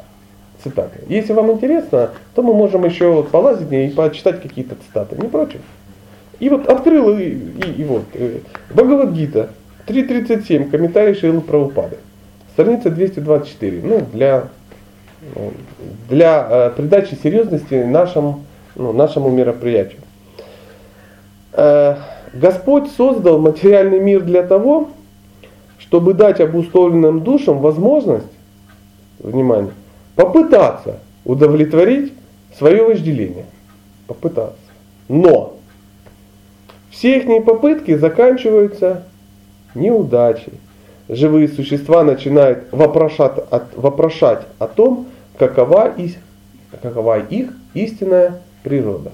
Цитаты. Если вам интересно, то мы можем еще вот полазить и почитать какие-то цитаты. Не против? И вот открыл и, и, и вот. Э, Бхагавадгита 3.37, комментарий Шилы Правопады. Страница 224. Ну, для, ну, для э, придачи серьезности нашему, ну, нашему мероприятию. Э, Господь создал материальный мир для того, чтобы дать обусловленным душам возможность, внимание, попытаться удовлетворить свое вожделение. Попытаться. Но все их попытки заканчиваются неудачей. Живые существа начинают вопрошать, вопрошать о том, какова, какова их истинная природа.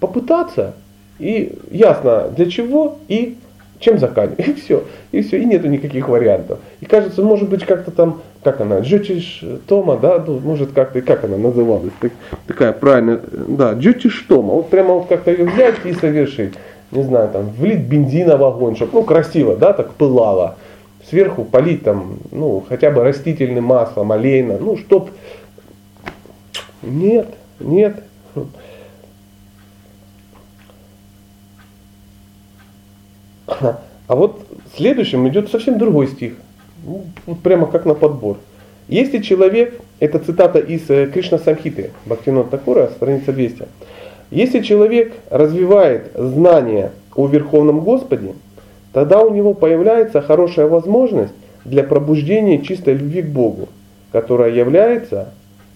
Попытаться, и ясно для чего и чем заканчивать. И все. И все. И нету никаких вариантов. И кажется, может быть, как-то там, как она, Джотиш Тома, да, ну, может как-то, как она называлась, так, такая правильная, да, Джотиш Тома. Вот прямо вот как-то ее взять и совершить. Не знаю, там, влить бензина в огонь, чтобы, ну, красиво, да, так пылало. Сверху полить там, ну, хотя бы растительным маслом, олейно, ну, чтоб... Нет, нет. А вот следующим идет совсем другой стих. Ну, вот прямо как на подбор. Если человек, это цитата из э, Кришна Самхиты, Бхактинот Такура, страница 200. Если человек развивает знания о Верховном Господе, тогда у него появляется хорошая возможность для пробуждения чистой любви к Богу, которая является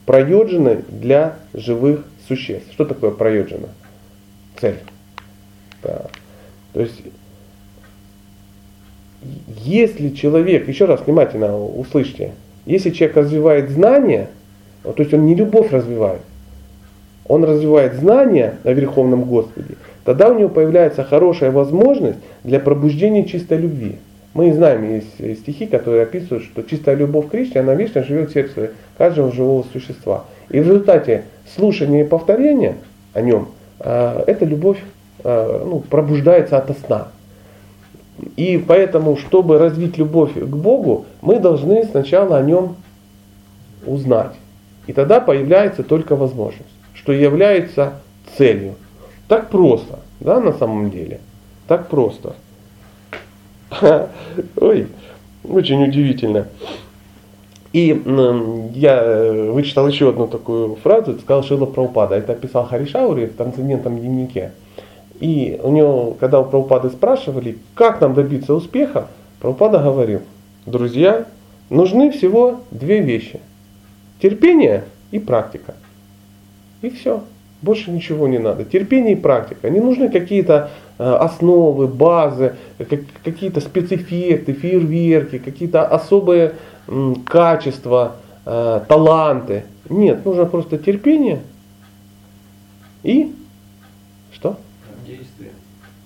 проеджиной для живых существ. Что такое проеджина? Цель. Да. То есть если человек, еще раз внимательно услышьте, если человек развивает знания, то есть он не любовь развивает, он развивает знания о Верховном Господе, тогда у него появляется хорошая возможность для пробуждения чистой любви. Мы знаем, есть стихи, которые описывают, что чистая любовь к Кришне, она вечно живет в сердце каждого живого существа. И в результате слушания и повторения о нем, а, эта любовь а, ну, пробуждается ото сна. И поэтому, чтобы развить любовь к Богу, мы должны сначала о нем узнать. И тогда появляется только возможность, что является целью. Так просто, да, на самом деле. Так просто. Ой, очень удивительно. И я э, вычитал еще одну такую фразу, сказал Шила Праупада. Это писал Харишаури в трансцендентном дневнике. И у него, когда у Прабхупады спрашивали, как нам добиться успеха, Прабхупада говорил, друзья, нужны всего две вещи. Терпение и практика. И все. Больше ничего не надо. Терпение и практика. Не нужны какие-то э, основы, базы, какие-то спецэффекты, фейерверки, какие-то особые качества, э, таланты. Нет, нужно просто терпение и?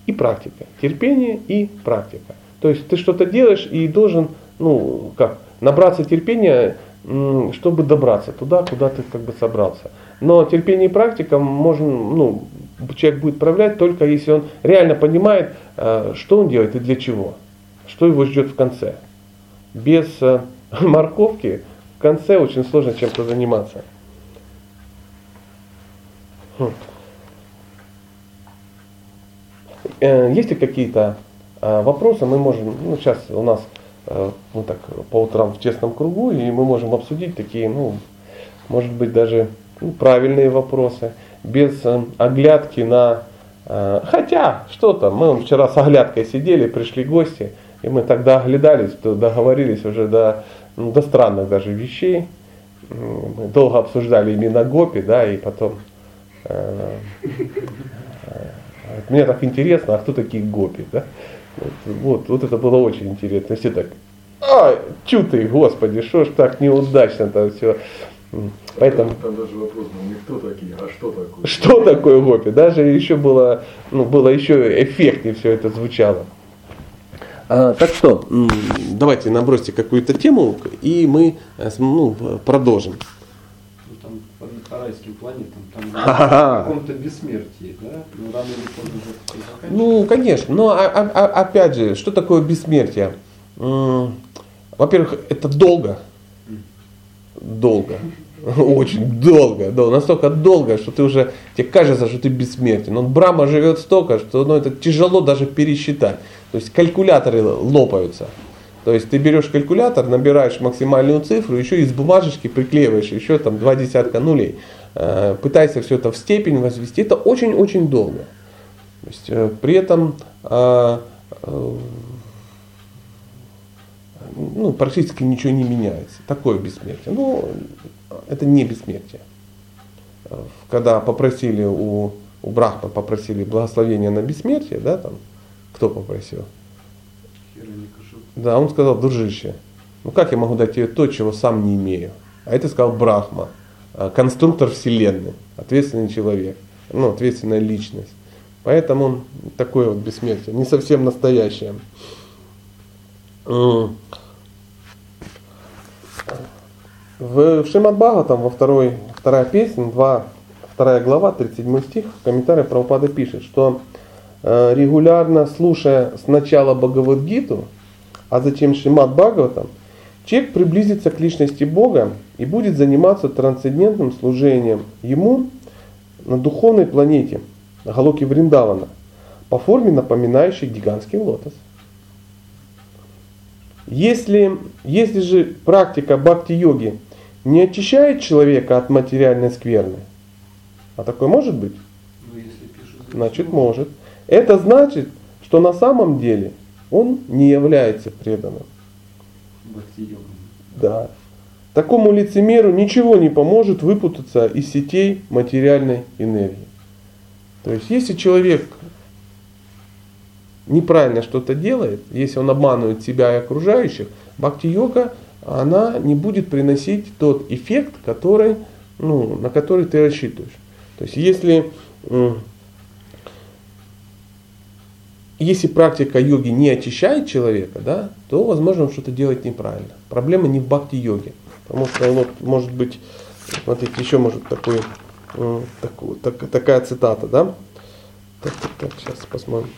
И практика. Терпение и практика. То есть ты что-то делаешь и должен, ну, как, набраться терпения, чтобы добраться туда, куда ты как бы собрался. Но терпение и практика можно, ну, человек будет проявлять только если он реально понимает, э, что он делает и для чего, что его ждет в конце. Без э, морковки в конце очень сложно чем-то заниматься. Хм. Э, есть ли какие-то вопросы? Мы можем, ну сейчас у нас мы так по утрам в честном кругу, и мы можем обсудить такие, ну, может быть, даже ну, правильные вопросы, без э, оглядки на... Э, хотя, что там, мы вчера с оглядкой сидели, пришли гости, и мы тогда оглядались, договорились уже до, ну, до странных даже вещей. Мы долго обсуждали именно Гопи, да, и потом... Э, мне так интересно, а кто такие Гопи, да? Вот, вот это было очень интересно. Все так, а, чу ты, господи, что ж так неудачно-то все. Поэтому... Там даже вопрос был не кто такие, а что такое. Что такое гопи? Даже еще было, ну, было еще эффектнее все это звучало. А, так что, давайте набросьте какую-то тему, и мы э, ну, продолжим. Ну, по райским планетам, там в каком-то бессмертии, да? Ну, рано или поздно же Ну, конечно. Но а, а, а, опять же, что такое бессмертие? Во-первых, это долго. Долго. Очень долго, долго, настолько долго, что ты уже, тебе кажется, что ты бессмертен. Но Брама живет столько, что ну, это тяжело даже пересчитать. То есть калькуляторы лопаются. То есть ты берешь калькулятор, набираешь максимальную цифру, еще из бумажечки приклеиваешь еще там два десятка нулей. Э, пытаешься все это в степень возвести. Это очень-очень долго. То есть, э, при этом э, ну, практически ничего не меняется. Такое бессмертие. Ну, это не бессмертие. Когда попросили у, у Брахма попросили благословения на бессмертие, да, там, кто попросил? Да, он сказал, дружище, ну как я могу дать тебе то, чего сам не имею? А это сказал Брахма, а, конструктор вселенной, ответственный человек, ну, ответственная личность. Поэтому он такое вот бессмертие, не совсем настоящее. В Шримад там во второй, вторая песня, 2, вторая глава, 37 стих, в комментарии Прабхупада пишет, что э, регулярно слушая сначала Бхагавадгиту, а затем Шримад Бхагаватам, человек приблизится к личности Бога и будет заниматься трансцендентным служением Ему на духовной планете, на Галоке Вриндавана, по форме напоминающей гигантский лотос. Если, если же практика бхакти-йоги не очищает человека от материальной скверны, а такое может быть? Ну, значит может. Это значит, что на самом деле он не является преданным. Да. Такому лицемеру ничего не поможет выпутаться из сетей материальной энергии. То есть, если человек неправильно что-то делает, если он обманывает себя и окружающих, бхакти-йога, она не будет приносить тот эффект, который, ну, на который ты рассчитываешь. То есть если, если практика йоги не очищает человека, да, то, возможно, он что-то делает неправильно. Проблема не в бхакти-йоге. Потому что, вот, может быть, смотрите, еще может такой, такой так, такая цитата, да? Так, так, так, сейчас посмотрим.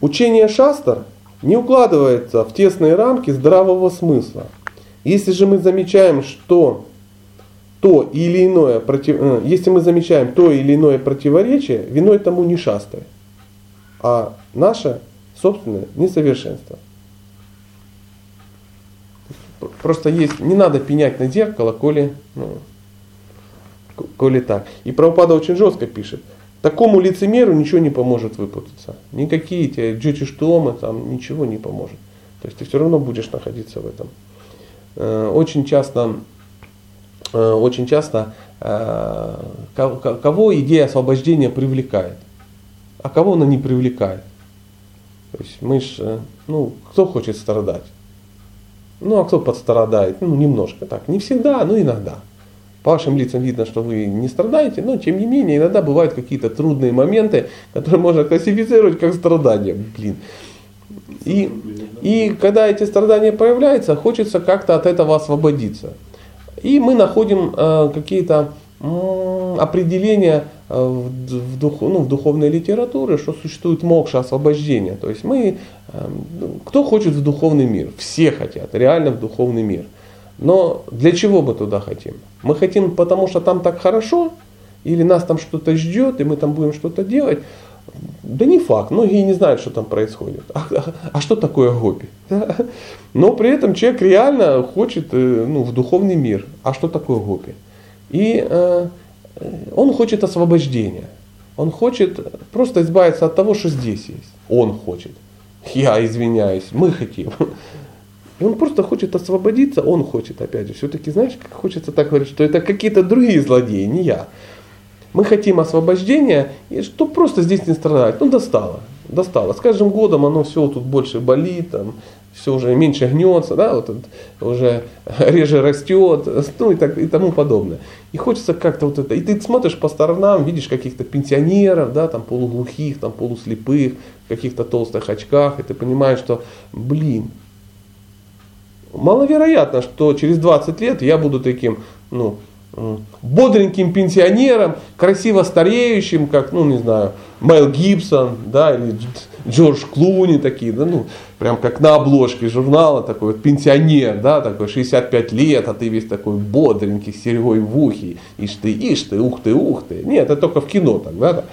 Учение Шастар не укладывается в тесные рамки здравого смысла. Если же мы замечаем, что то или иное против... Э, если мы замечаем то или иное противоречие, виной тому не шастры, а наше собственное несовершенство. Просто есть, не надо пенять на зеркало, коли, ну, коли так. И Правопада очень жестко пишет – Такому лицемеру ничего не поможет выпутаться. Никакие эти джотиштомы там ничего не поможет. То есть ты все равно будешь находиться в этом. Э, очень часто, э, очень часто э, кого идея освобождения привлекает, а кого она не привлекает. То есть мы ж, ну, кто хочет страдать? Ну, а кто подстрадает? Ну, немножко так. Не всегда, но иногда. По вашим лицам видно, что вы не страдаете, но тем не менее иногда бывают какие-то трудные моменты, которые можно классифицировать как страдания. Блин. И, и когда эти страдания появляются, хочется как-то от этого освободиться. И мы находим э, какие-то определение э, в, дух, ну, в духовной литературе, что существует мокша, освобождение. То есть мы, эм, кто хочет в духовный мир? Все хотят, реально в духовный мир. Но для чего мы туда хотим? Мы хотим, потому что там так хорошо, или нас там что-то ждет, и мы там будем что-то делать. Да не факт, многие не знают, что там происходит. А, а, а что такое гопи? Но при этом человек реально хочет э, ну, в духовный мир. А что такое гопи? И э, он хочет освобождения. Он хочет просто избавиться от того, что здесь есть. Он хочет. Я извиняюсь, мы хотим. И он просто хочет освободиться, он хочет, опять же, все-таки, знаешь, как хочется так говорить, что это какие-то другие злодеи, не я. Мы хотим освобождения, и что просто здесь не страдать. Ну, достало, достало. С каждым годом оно все тут больше болит, там, все уже меньше гнется, да, вот, уже реже растет, ну и, так, и тому подобное. И хочется как-то вот это, и ты смотришь по сторонам, видишь каких-то пенсионеров, да, там полуглухих, там полуслепых, в каких-то толстых очках, и ты понимаешь, что, блин, маловероятно, что через 20 лет я буду таким, ну, бодреньким пенсионером, красиво стареющим, как, ну, не знаю, Мэл Гибсон, да, или Джордж Клуни такие, да, ну, прям как на обложке журнала, такой вот пенсионер, да, такой 65 лет, а ты весь такой бодренький, с серьгой в ухе, ишь ты, ишь ты, ух ты, ух ты. Нет, это только в кино так, да,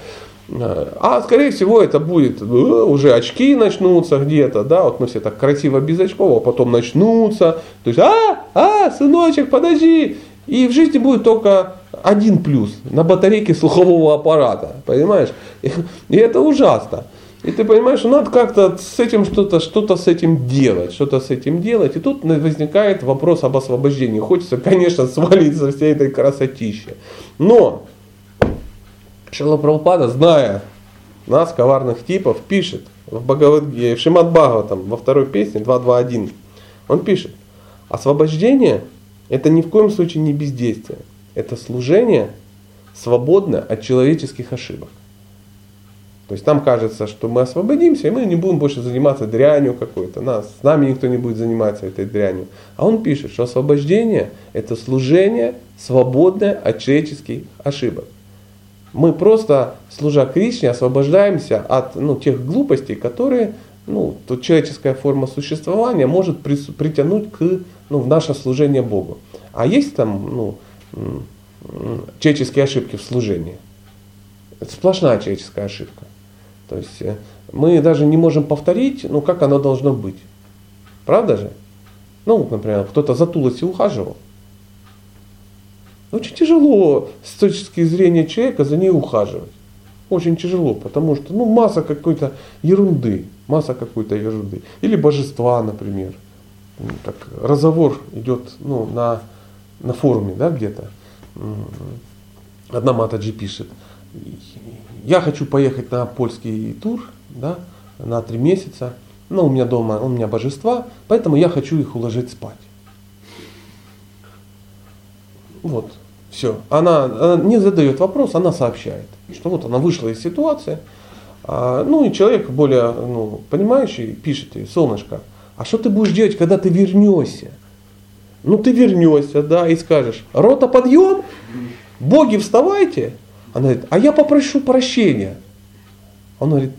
а скорее всего это будет э, уже очки начнутся где-то, да, вот мы все так красиво без очков, а потом начнутся, то есть, а, а, сыночек, подожди, и в жизни будет только один плюс на батарейке слухового аппарата, понимаешь? И это ужасно. И ты понимаешь, что надо как-то с этим что-то, что-то с этим делать, что-то с этим делать. И тут возникает вопрос об освобождении. Хочется, конечно, свалить со всей этой красотищи. Но Шила зная нас, коварных типов, пишет в, Бхагавадге, в Шимат Бхагаватам, во второй песне 2.2.1. Он пишет, освобождение это ни в коем случае не бездействие. Это служение свободное от человеческих ошибок. То есть нам кажется, что мы освободимся, и мы не будем больше заниматься дрянью какой-то. Нас, с нами никто не будет заниматься этой дрянью. А он пишет, что освобождение – это служение, свободное от человеческих ошибок. Мы просто, служа Кришне, освобождаемся от ну, тех глупостей, которые ну, то человеческая форма существования может притянуть к, ну, в наше служение Богу. А есть там ну, человеческие ошибки в служении? Это сплошная человеческая ошибка. То есть э, мы даже не можем повторить, ну как оно должно быть. Правда же? Ну, например, кто-то за Тулоси ухаживал. Очень тяжело с точки зрения человека за ней ухаживать. Очень тяжело, потому что ну, масса какой-то ерунды. Масса какой-то ерунды. Или божества, например. Так, разговор идет ну, на, на форуме да, где-то. Одна Матаджи пишет, я хочу поехать на польский тур, да, на три месяца, но у меня дома, у меня божества, поэтому я хочу их уложить спать. Вот, все. Она, она не задает вопрос, она сообщает, что вот она вышла из ситуации. А, ну и человек более ну, понимающий пишет ей, солнышко, а что ты будешь делать, когда ты вернешься? Ну ты вернешься, да, и скажешь, рота подъем, боги вставайте, она говорит, а я попрошу прощения. Он говорит,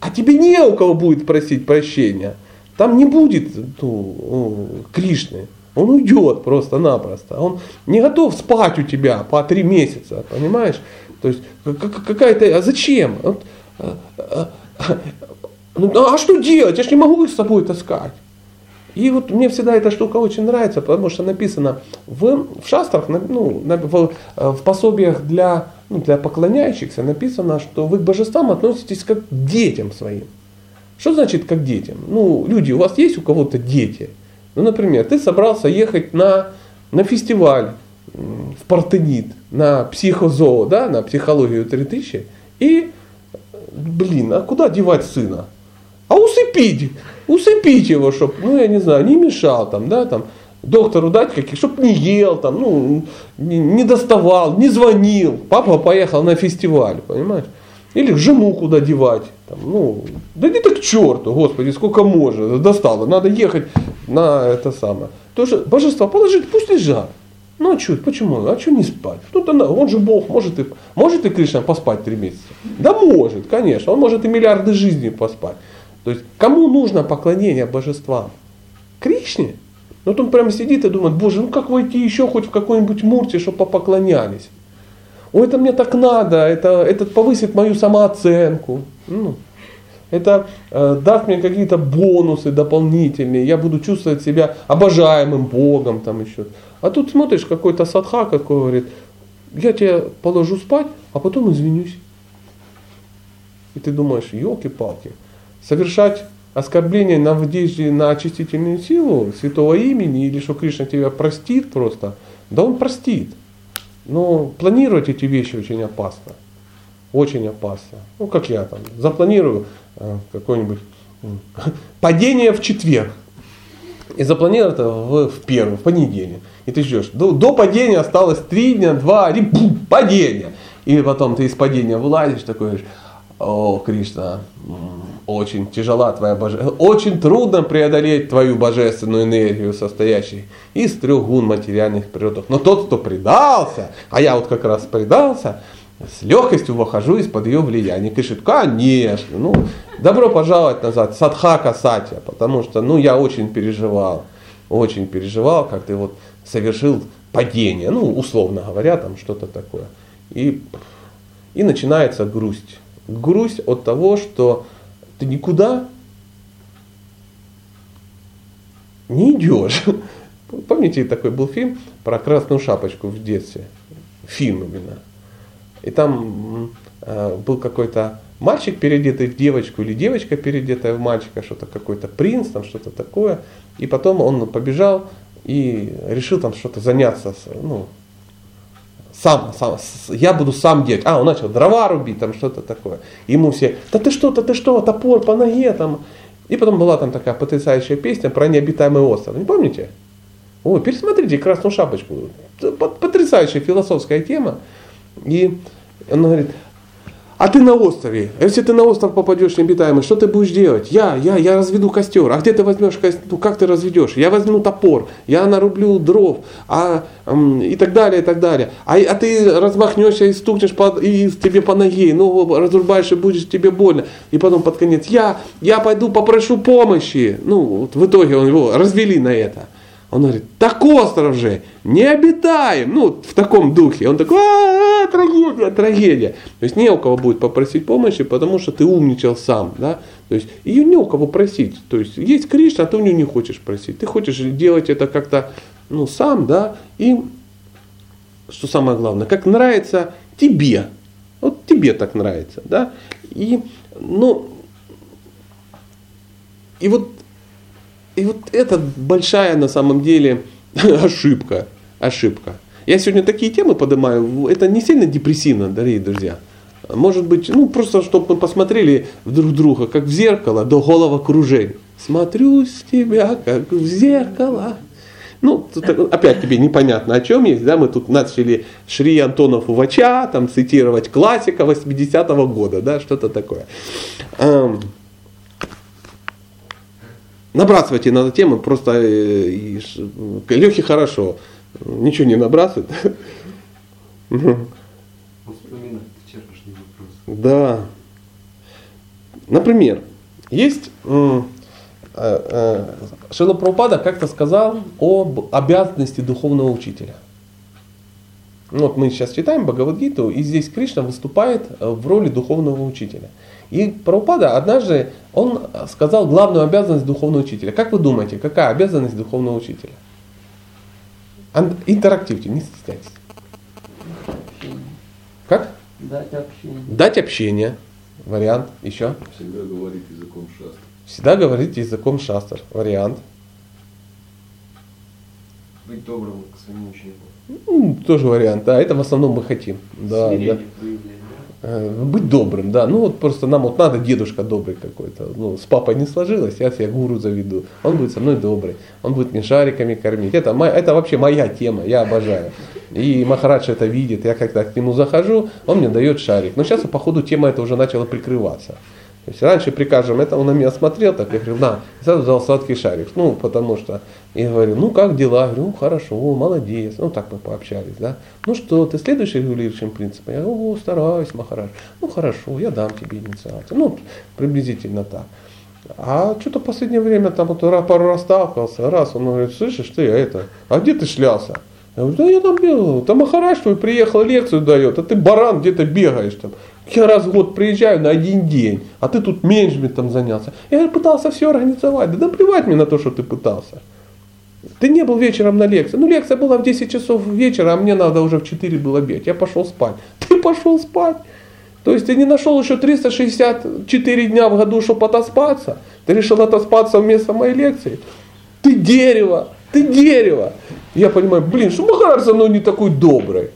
а тебе не у кого будет просить прощения. Там не будет ну, Кришны. Он уйдет просто-напросто. Он не готов спать у тебя по три месяца, понимаешь? То есть какая-то, а зачем? А, а, ну, а что делать? Я же не могу их с собой таскать. И вот мне всегда эта штука очень нравится, потому что написано в, в шастрах, ну, в, в пособиях для, ну, для поклоняющихся написано, что вы к божествам относитесь как к детям своим. Что значит как детям? Ну, люди, у вас есть у кого-то дети? Ну, например, ты собрался ехать на, на фестиваль в Партенит, на психозоо, да, на психологию 3000, и, блин, а куда девать сына? А усыпить, усыпить его, чтобы, ну я не знаю, не мешал там, да, там, доктору дать каких, чтобы не ел там, ну, не, не доставал, не звонил. Папа поехал на фестиваль, понимаешь? Или жену куда девать. Там, ну, да иди ты к черту, господи, сколько можно, достало. Надо ехать на это самое. Тоже божество положить, пусть лежат. Ну а что, почему? А что не спать? Ну, то, он же Бог, может и, может и Кришна поспать три месяца? Да может, конечно. Он может и миллиарды жизней поспать. То есть, кому нужно поклонение божествам? Кришне? Вот он прямо сидит и думает, боже, ну как войти еще хоть в какой-нибудь мурте, чтобы поклонялись? Ой, это мне так надо, это, это повысит мою самооценку. Ну, это э, даст мне какие-то бонусы дополнительные, я буду чувствовать себя обожаемым Богом там еще. А тут смотришь, какой-то садха какой говорит, я тебя положу спать, а потом извинюсь. И ты думаешь, елки-палки, совершать оскорбление на надежде на очистительную силу святого имени, или что Кришна тебя простит просто, да он простит. Но планировать эти вещи очень опасно. Очень опасно. Ну, как я там, запланирую э, какое-нибудь э, падение в четверг. И запланировал это в, в первый, в понедельник. И ты ждешь. До, до падения осталось три дня, два, один, бум, падение. И потом ты из падения вылазишь, такой, о, Кришна, очень тяжела твоя божественная, очень трудно преодолеть твою божественную энергию, состоящую из трех гун материальных природов. Но тот, кто предался, а я вот как раз предался, с легкостью выхожу из-под ее влияния. Кришит, конечно, ну, добро пожаловать назад, садхака сатья, потому что, ну, я очень переживал, очень переживал, как ты вот совершил падение, ну, условно говоря, там что-то такое. И, и начинается грусть. Грусть от того, что ты никуда не идешь. Помните, такой был фильм про красную шапочку в детстве? Фильм именно. И там э, был какой-то мальчик переодетый в девочку или девочка переодетая в мальчика, что-то какой-то принц, там что-то такое. И потом он побежал и решил там что-то заняться, ну, сам, сам, я буду сам делать. А, он начал дрова рубить, там что-то такое. Ему все, да ты что, да ты что, топор по ноге там. И потом была там такая потрясающая песня про необитаемый остров. Не помните? Ой, пересмотрите «Красную шапочку». Потрясающая философская тема. И он говорит, а ты на острове. Если ты на остров попадешь необитаемый, что ты будешь делать? Я, я, я разведу костер. А где ты возьмешь костер? Ну, как ты разведешь? Я возьму топор, я нарублю дров, а, и так далее, и так далее. А, а ты размахнешься и стукнешь по, и тебе по ноге, ну, разрубаешь и будешь тебе больно. И потом под конец, я, я пойду попрошу помощи. Ну, вот в итоге он его развели на это. Он говорит, так остров же, не обитаем. Ну, в таком духе. Он такой, а, трагедия, трагедия. То есть не у кого будет попросить помощи, потому что ты умничал сам. Да? То есть ее не у кого просить. То есть есть Кришна, а ты у нее не хочешь просить. Ты хочешь делать это как-то ну, сам, да, и что самое главное, как нравится тебе. Вот тебе так нравится, да. И, ну, и вот и вот это большая на самом деле ошибка. Ошибка. Я сегодня такие темы поднимаю, это не сильно депрессивно, дорогие друзья. Может быть, ну просто, чтобы мы посмотрели друг друга, как в зеркало, до головокружения. Смотрю с тебя, как в зеркало. Ну, опять тебе непонятно о чем есть, да, мы тут начали Шри Антонов Увача, там цитировать классика 80-го года, да, что-то такое. Набрасывайте на эту тему, просто э, Лехе хорошо. Ничего не набрасывает. Да. Например, есть э, э, Шила Прабхупада как-то сказал об обязанности духовного учителя. Вот мы сейчас читаем Бхагавадгиту, и здесь Кришна выступает в роли духовного учителя. И Прабхупада однажды он сказал главную обязанность духовного учителя. Как вы думаете, какая обязанность духовного учителя? Интерактивьте, не стесняйтесь. Как? Дать общение. Дать общение. Вариант. Еще. Всегда говорить языком шастр. Всегда говорить языком шастр. Вариант. Быть добрым к своим ученикам. Ну, тоже вариант, да, это в основном мы хотим. Да, да. Э, быть добрым, да. Ну вот просто нам вот надо дедушка добрый какой-то. Ну, с папой не сложилось, я себе гуру заведу. Он будет со мной добрый. Он будет мне шариками кормить. Это, это вообще моя тема, я обожаю. И Махарадж это видит, я когда к нему захожу, он мне дает шарик. Но сейчас, походу, тема эта уже начала прикрываться. То есть раньше при каждом это он на меня смотрел, так я говорил, на, и сразу взял сладкий шарик. Ну, потому что я говорю, ну как дела? Я говорю, ну хорошо, молодец. Ну так мы пообщались, да. Ну что, ты следуешь регулирующим принципам? Я говорю, о, стараюсь, Махараш. Ну хорошо, я дам тебе инициацию. Ну, приблизительно так. А что-то в последнее время там вот пару раз сталкивался, раз, он говорит, слышишь, ты это, а где ты шлялся? Я говорю, да я там бегал, там Махараш твой приехал, лекцию дает, а ты баран где-то бегаешь там. Я раз в год приезжаю на один день, а ты тут менеджментом занялся. Я пытался все организовать, да наплевать мне на то, что ты пытался. Ты не был вечером на лекции. Ну, лекция была в 10 часов вечера, а мне надо уже в 4 было бегать. Я пошел спать. Ты пошел спать. То есть ты не нашел еще 364 дня в году, чтобы отоспаться. Ты решил отоспаться вместо моей лекции. Ты дерево, ты дерево. Я понимаю, блин, что Махарадж со мной не такой добрый.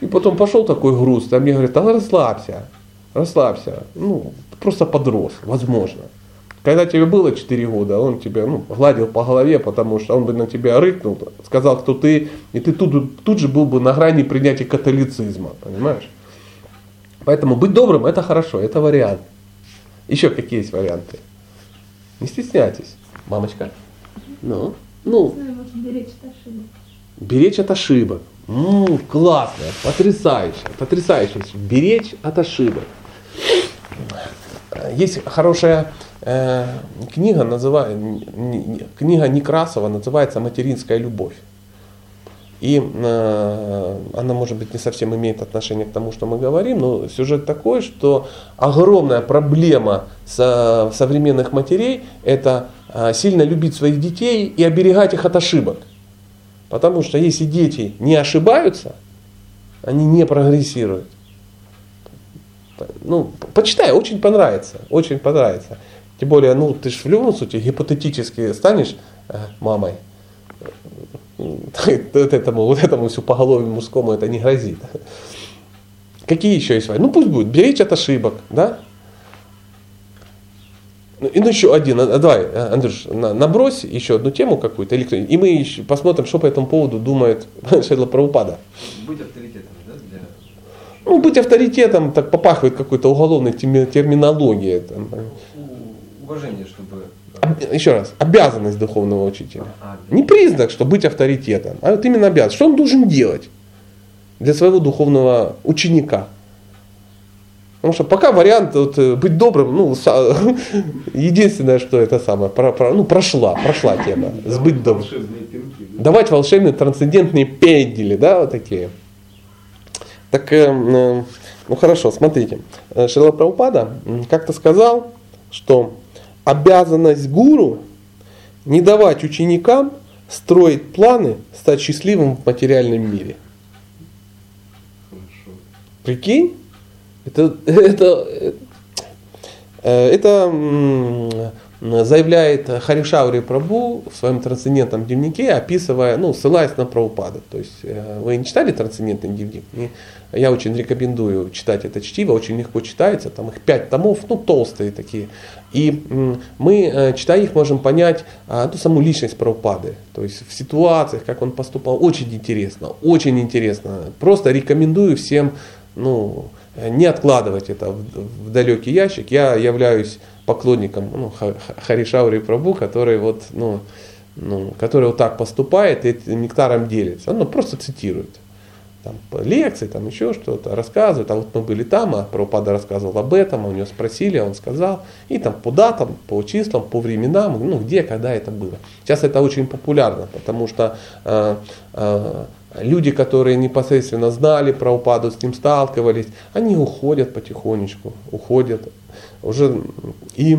И потом пошел такой груз, а мне говорят, а расслабься, расслабься. Ну, просто подрос, возможно. Когда тебе было 4 года, он тебя ну, гладил по голове, потому что он бы на тебя рыкнул, сказал, кто ты, и ты тут, тут же был бы на грани принятия католицизма, понимаешь? Поэтому быть добрым это хорошо, это вариант. Еще какие есть варианты? Не стесняйтесь. Мамочка. Ну, ну. Беречь от ошибок. Ну, классно, потрясающе, потрясающе. Беречь от ошибок. Есть хорошая э, книга, называется, книга Некрасова, называется «Материнская любовь». И э, она, может быть, не совсем имеет отношение к тому, что мы говорим, но сюжет такой, что огромная проблема со, современных матерей – это сильно любить своих детей и оберегать их от ошибок. Потому что если дети не ошибаются, они не прогрессируют. Ну, почитай, очень понравится, очень понравится. Тем более, ну, ты же в любом случае гипотетически станешь э, мамой. Вот этому, вот этому всю поголовью мужскому это не грозит. Какие еще есть? Ну пусть будет, беречь от ошибок, да? И ну еще один, а, давай, а, Андрюш, на, набрось еще одну тему какую-то, или и мы еще посмотрим, что по этому поводу думает Шейла Прабхупада. Быть авторитетом, да? Для... Ну, быть авторитетом, так попахивает какой-то уголовной терминологией. Там. Уважение, чтобы... Еще раз, обязанность духовного учителя. А, Не признак, что быть авторитетом, а вот именно обязанность. Что он должен делать для своего духовного ученика? Потому что пока вариант вот, э, быть добрым, ну, единственное, что это самое, про, про, ну, прошла, прошла тема. С быть добрым. Давать волшебные трансцендентные пендели, да, вот такие. Так, э, э, ну хорошо, смотрите. Шрила Прабхупада как-то сказал, что обязанность гуру не давать ученикам строить планы, стать счастливым в материальном мире. Хорошо. Прикинь? Это, это, э, это заявляет Харишаури Прабу в своем трансцендентном дневнике, описывая, ну, ссылаясь на правопады. То есть э, вы не читали трансцендентный дневник? Я очень рекомендую читать это чтиво, очень легко читается, там их пять томов, ну, толстые такие. И мы, э, читая их, можем понять а, ту саму личность Прабхупады. То есть в ситуациях, как он поступал, очень интересно, очень интересно. Просто рекомендую всем, ну, не откладывать это в, в далекий ящик. Я являюсь поклонником ну, Харишаури Прабу, который вот, ну, ну, который вот так поступает и нектаром делится. Он ну, просто цитирует. Там, лекции, там еще что-то, рассказывает, а вот мы были там, а Прабхупада рассказывал об этом, а у него спросили, а он сказал, и там по датам, по числам, по временам, ну где, когда это было. Сейчас это очень популярно, потому что э, э, Люди, которые непосредственно знали про упаду, с ним сталкивались, они уходят потихонечку, уходят уже и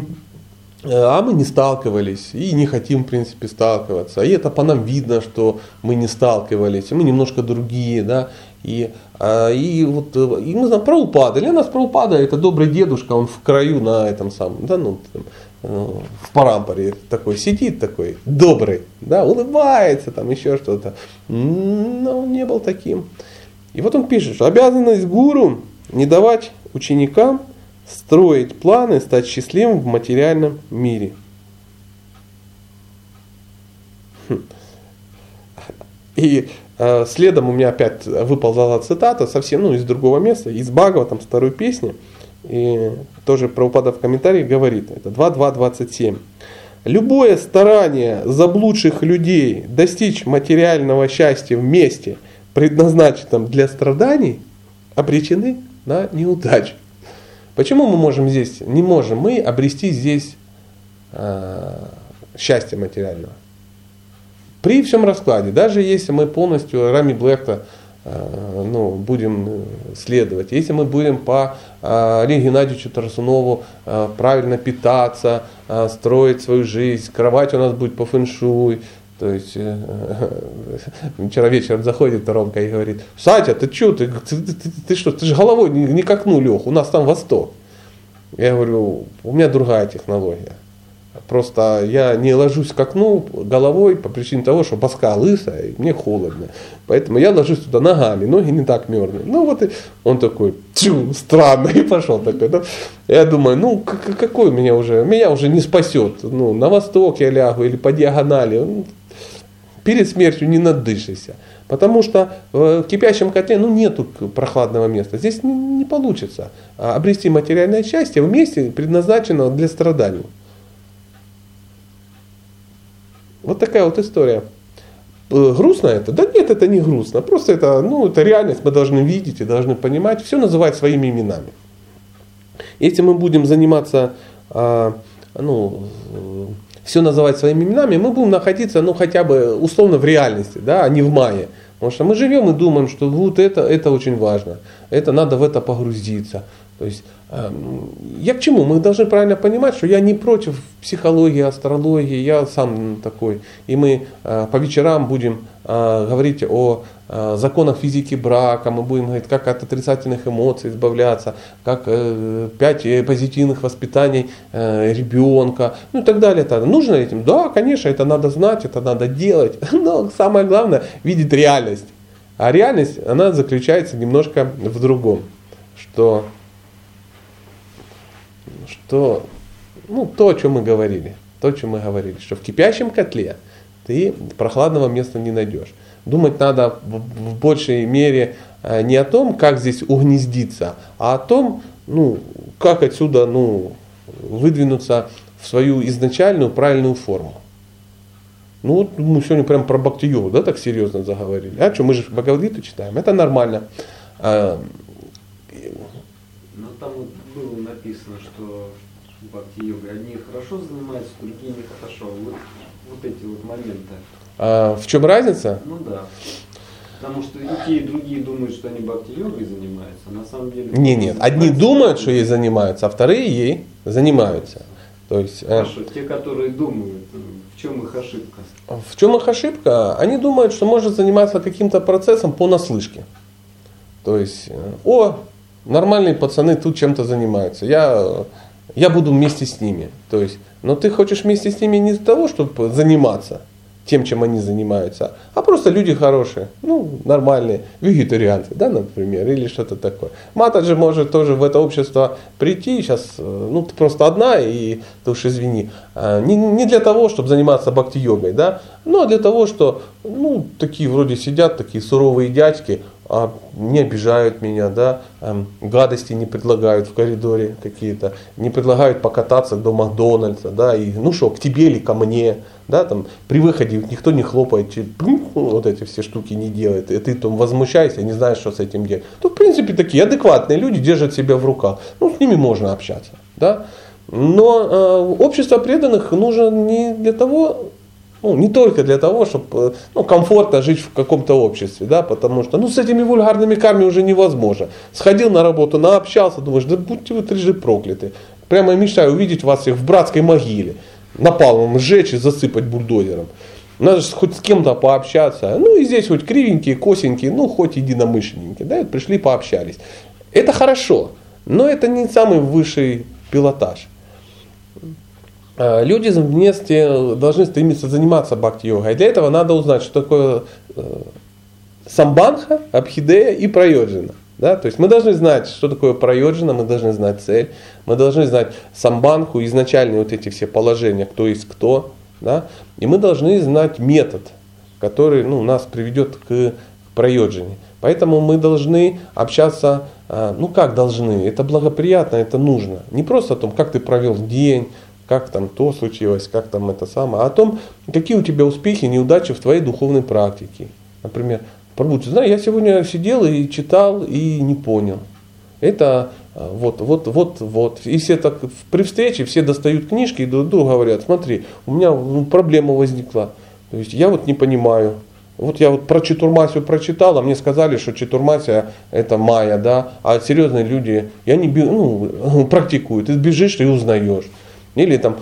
а мы не сталкивались и не хотим, в принципе, сталкиваться. И это по нам видно, что мы не сталкивались, мы немножко другие, да. И, а, и вот и мы знаем про упады. Для нас про упада это добрый дедушка, он в краю на этом самом, да, ну, там, в парампоре такой сидит такой, добрый, да, улыбается, там еще что-то. Но он не был таким. И вот он пишет, что обязанность гуру не давать ученикам строить планы, стать счастливым в материальном мире. Хм. И э, следом у меня опять выползала цитата совсем ну, из другого места, из Багова, там второй песни. и тоже Прабхупада в комментарии говорит, это 2.2.27. Любое старание заблудших людей достичь материального счастья вместе, предназначенном для страданий, обречены на неудачу. Почему мы можем здесь, не можем мы обрести здесь э, счастье материального? При всем раскладе, даже если мы полностью Рами Блэкта ну, будем следовать, если мы будем по э, Олегу Геннадьевичу Тарасунову э, правильно питаться, э, строить свою жизнь, кровать у нас будет по фэншуй, то есть э, вчера вечером заходит Ромка и говорит, Сатя, ты что, ты, ты, ты, ты что, ты же головой не, не к окну лег, у нас там восток. Я говорю, у меня другая технология. Просто я не ложусь к окну головой по причине того, что боска лысая, и мне холодно. Поэтому я ложусь туда ногами, ноги не так мерзнут. Ну вот и он такой, тю, странно, и пошел такой. Да? Я думаю, ну какой меня уже, меня уже не спасет. Ну, на восток я лягу или по диагонали перед смертью не надышишься. Потому что в кипящем котле ну, нету прохладного места. Здесь не, не получится а обрести материальное счастье в месте, предназначенного для страданий. Вот такая вот история. Э, грустно это? Да нет, это не грустно. Просто это, ну, это реальность, мы должны видеть и должны понимать. Все называть своими именами. Если мы будем заниматься а, ну, все называть своими именами, мы будем находиться, ну, хотя бы условно в реальности, да, а не в мае. Потому что мы живем и думаем, что вот это, это очень важно, это надо в это погрузиться. То есть эм, я к чему? Мы должны правильно понимать, что я не против психологии, астрологии, я сам такой. И мы э, по вечерам будем э, говорить о э, законах физики брака, мы будем говорить, как от отрицательных эмоций избавляться, как пять позитивных воспитаний ребенка, ну и так далее. Нужно этим? Да, конечно, это надо знать, это надо делать. Но самое главное, видеть реальность. А реальность, она заключается немножко в другом, что что ну, то, о чем мы говорили, то, о чем мы говорили, что в кипящем котле ты прохладного места не найдешь. Думать надо в, большей мере э, не о том, как здесь угнездиться, а о том, ну, как отсюда ну, выдвинуться в свою изначальную правильную форму. Ну вот мы сегодня прям про Бхакти-йогу, да, так серьезно заговорили. А что, мы же Бхагавадгиту читаем, это нормально. А, Но там было написано, что бхакти-йогой. Одни хорошо занимаются, другие нехорошо. Вот, вот эти вот моменты. А в чем разница? Ну да. Потому что и те, и другие думают, что они бхакти-йогой занимаются, а на самом деле... Не, нет, одни думают, что ей занимаются, а вторые ей занимаются. То есть, э, Хорошо, те, которые думают, в чем их ошибка? В чем их ошибка? Они думают, что может заниматься каким-то процессом по наслышке. То есть, э, о, нормальные пацаны тут чем-то занимаются. Я я буду вместе с ними. То есть, но ты хочешь вместе с ними не для того, чтобы заниматься тем, чем они занимаются, а просто люди хорошие, ну, нормальные, вегетарианцы, да, например, или что-то такое. Мата же может тоже в это общество прийти, сейчас, э, ну, ты просто одна, и ты уж извини, а, не, не для того, чтобы заниматься бхакти-йогой, да, но для того, что, ну, такие вроде сидят, такие суровые дядьки, а не обижают меня, да, эм, гадости не предлагают в коридоре какие-то, не предлагают покататься до Макдональдса, да, и ну что, к тебе или ко мне, да, там при выходе никто не хлопает, вот эти все штуки не делает, и ты там возмущаешься, не знаешь, что с этим делать. То, в принципе, такие адекватные люди держат себя в руках, ну, с ними можно общаться, да. Но э, общество преданных нужно не для того, ну, не только для того, чтобы э, ну, комфортно жить в каком-то обществе, да, потому что ну, с этими вульгарными карми уже невозможно. Сходил на работу, наобщался, думаешь, да будьте вы трижды прокляты. Прямо мечтаю увидеть вас всех в братской могиле, напалмом сжечь и засыпать бульдозером. Надо же хоть с кем-то пообщаться. Ну и здесь хоть кривенькие, косенькие, ну хоть единомышленники. Да, пришли, пообщались. Это хорошо, но это не самый высший пилотаж. Э, люди вместе должны стремиться заниматься бхакти-йогой. Для этого надо узнать, что такое э, самбанха, абхидея и прайоджина. Да? То есть мы должны знать, что такое прайоджина, мы должны знать цель, мы должны знать самбанху, изначальные вот эти все положения, кто есть кто. Да? И мы должны знать метод, который ну, нас приведет к пройоджине. Поэтому мы должны общаться, а, ну как должны, это благоприятно, это нужно. Не просто о том, как ты провел день, как там то случилось, как там это самое, а о том, какие у тебя успехи, неудачи в твоей духовной практике. Например, Прабху, знаешь, я сегодня сидел и читал и не понял. Это а, вот, вот, вот, вот. И все так при встрече все достают книжки и друг другу говорят, смотри, у меня ну, проблема возникла. То есть я вот не понимаю. Вот я вот про Читурмасию прочитал, а мне сказали, что Читурмасия это майя, да, а серьезные люди, я не ну, практикуют, ты бежишь и узнаешь. Или там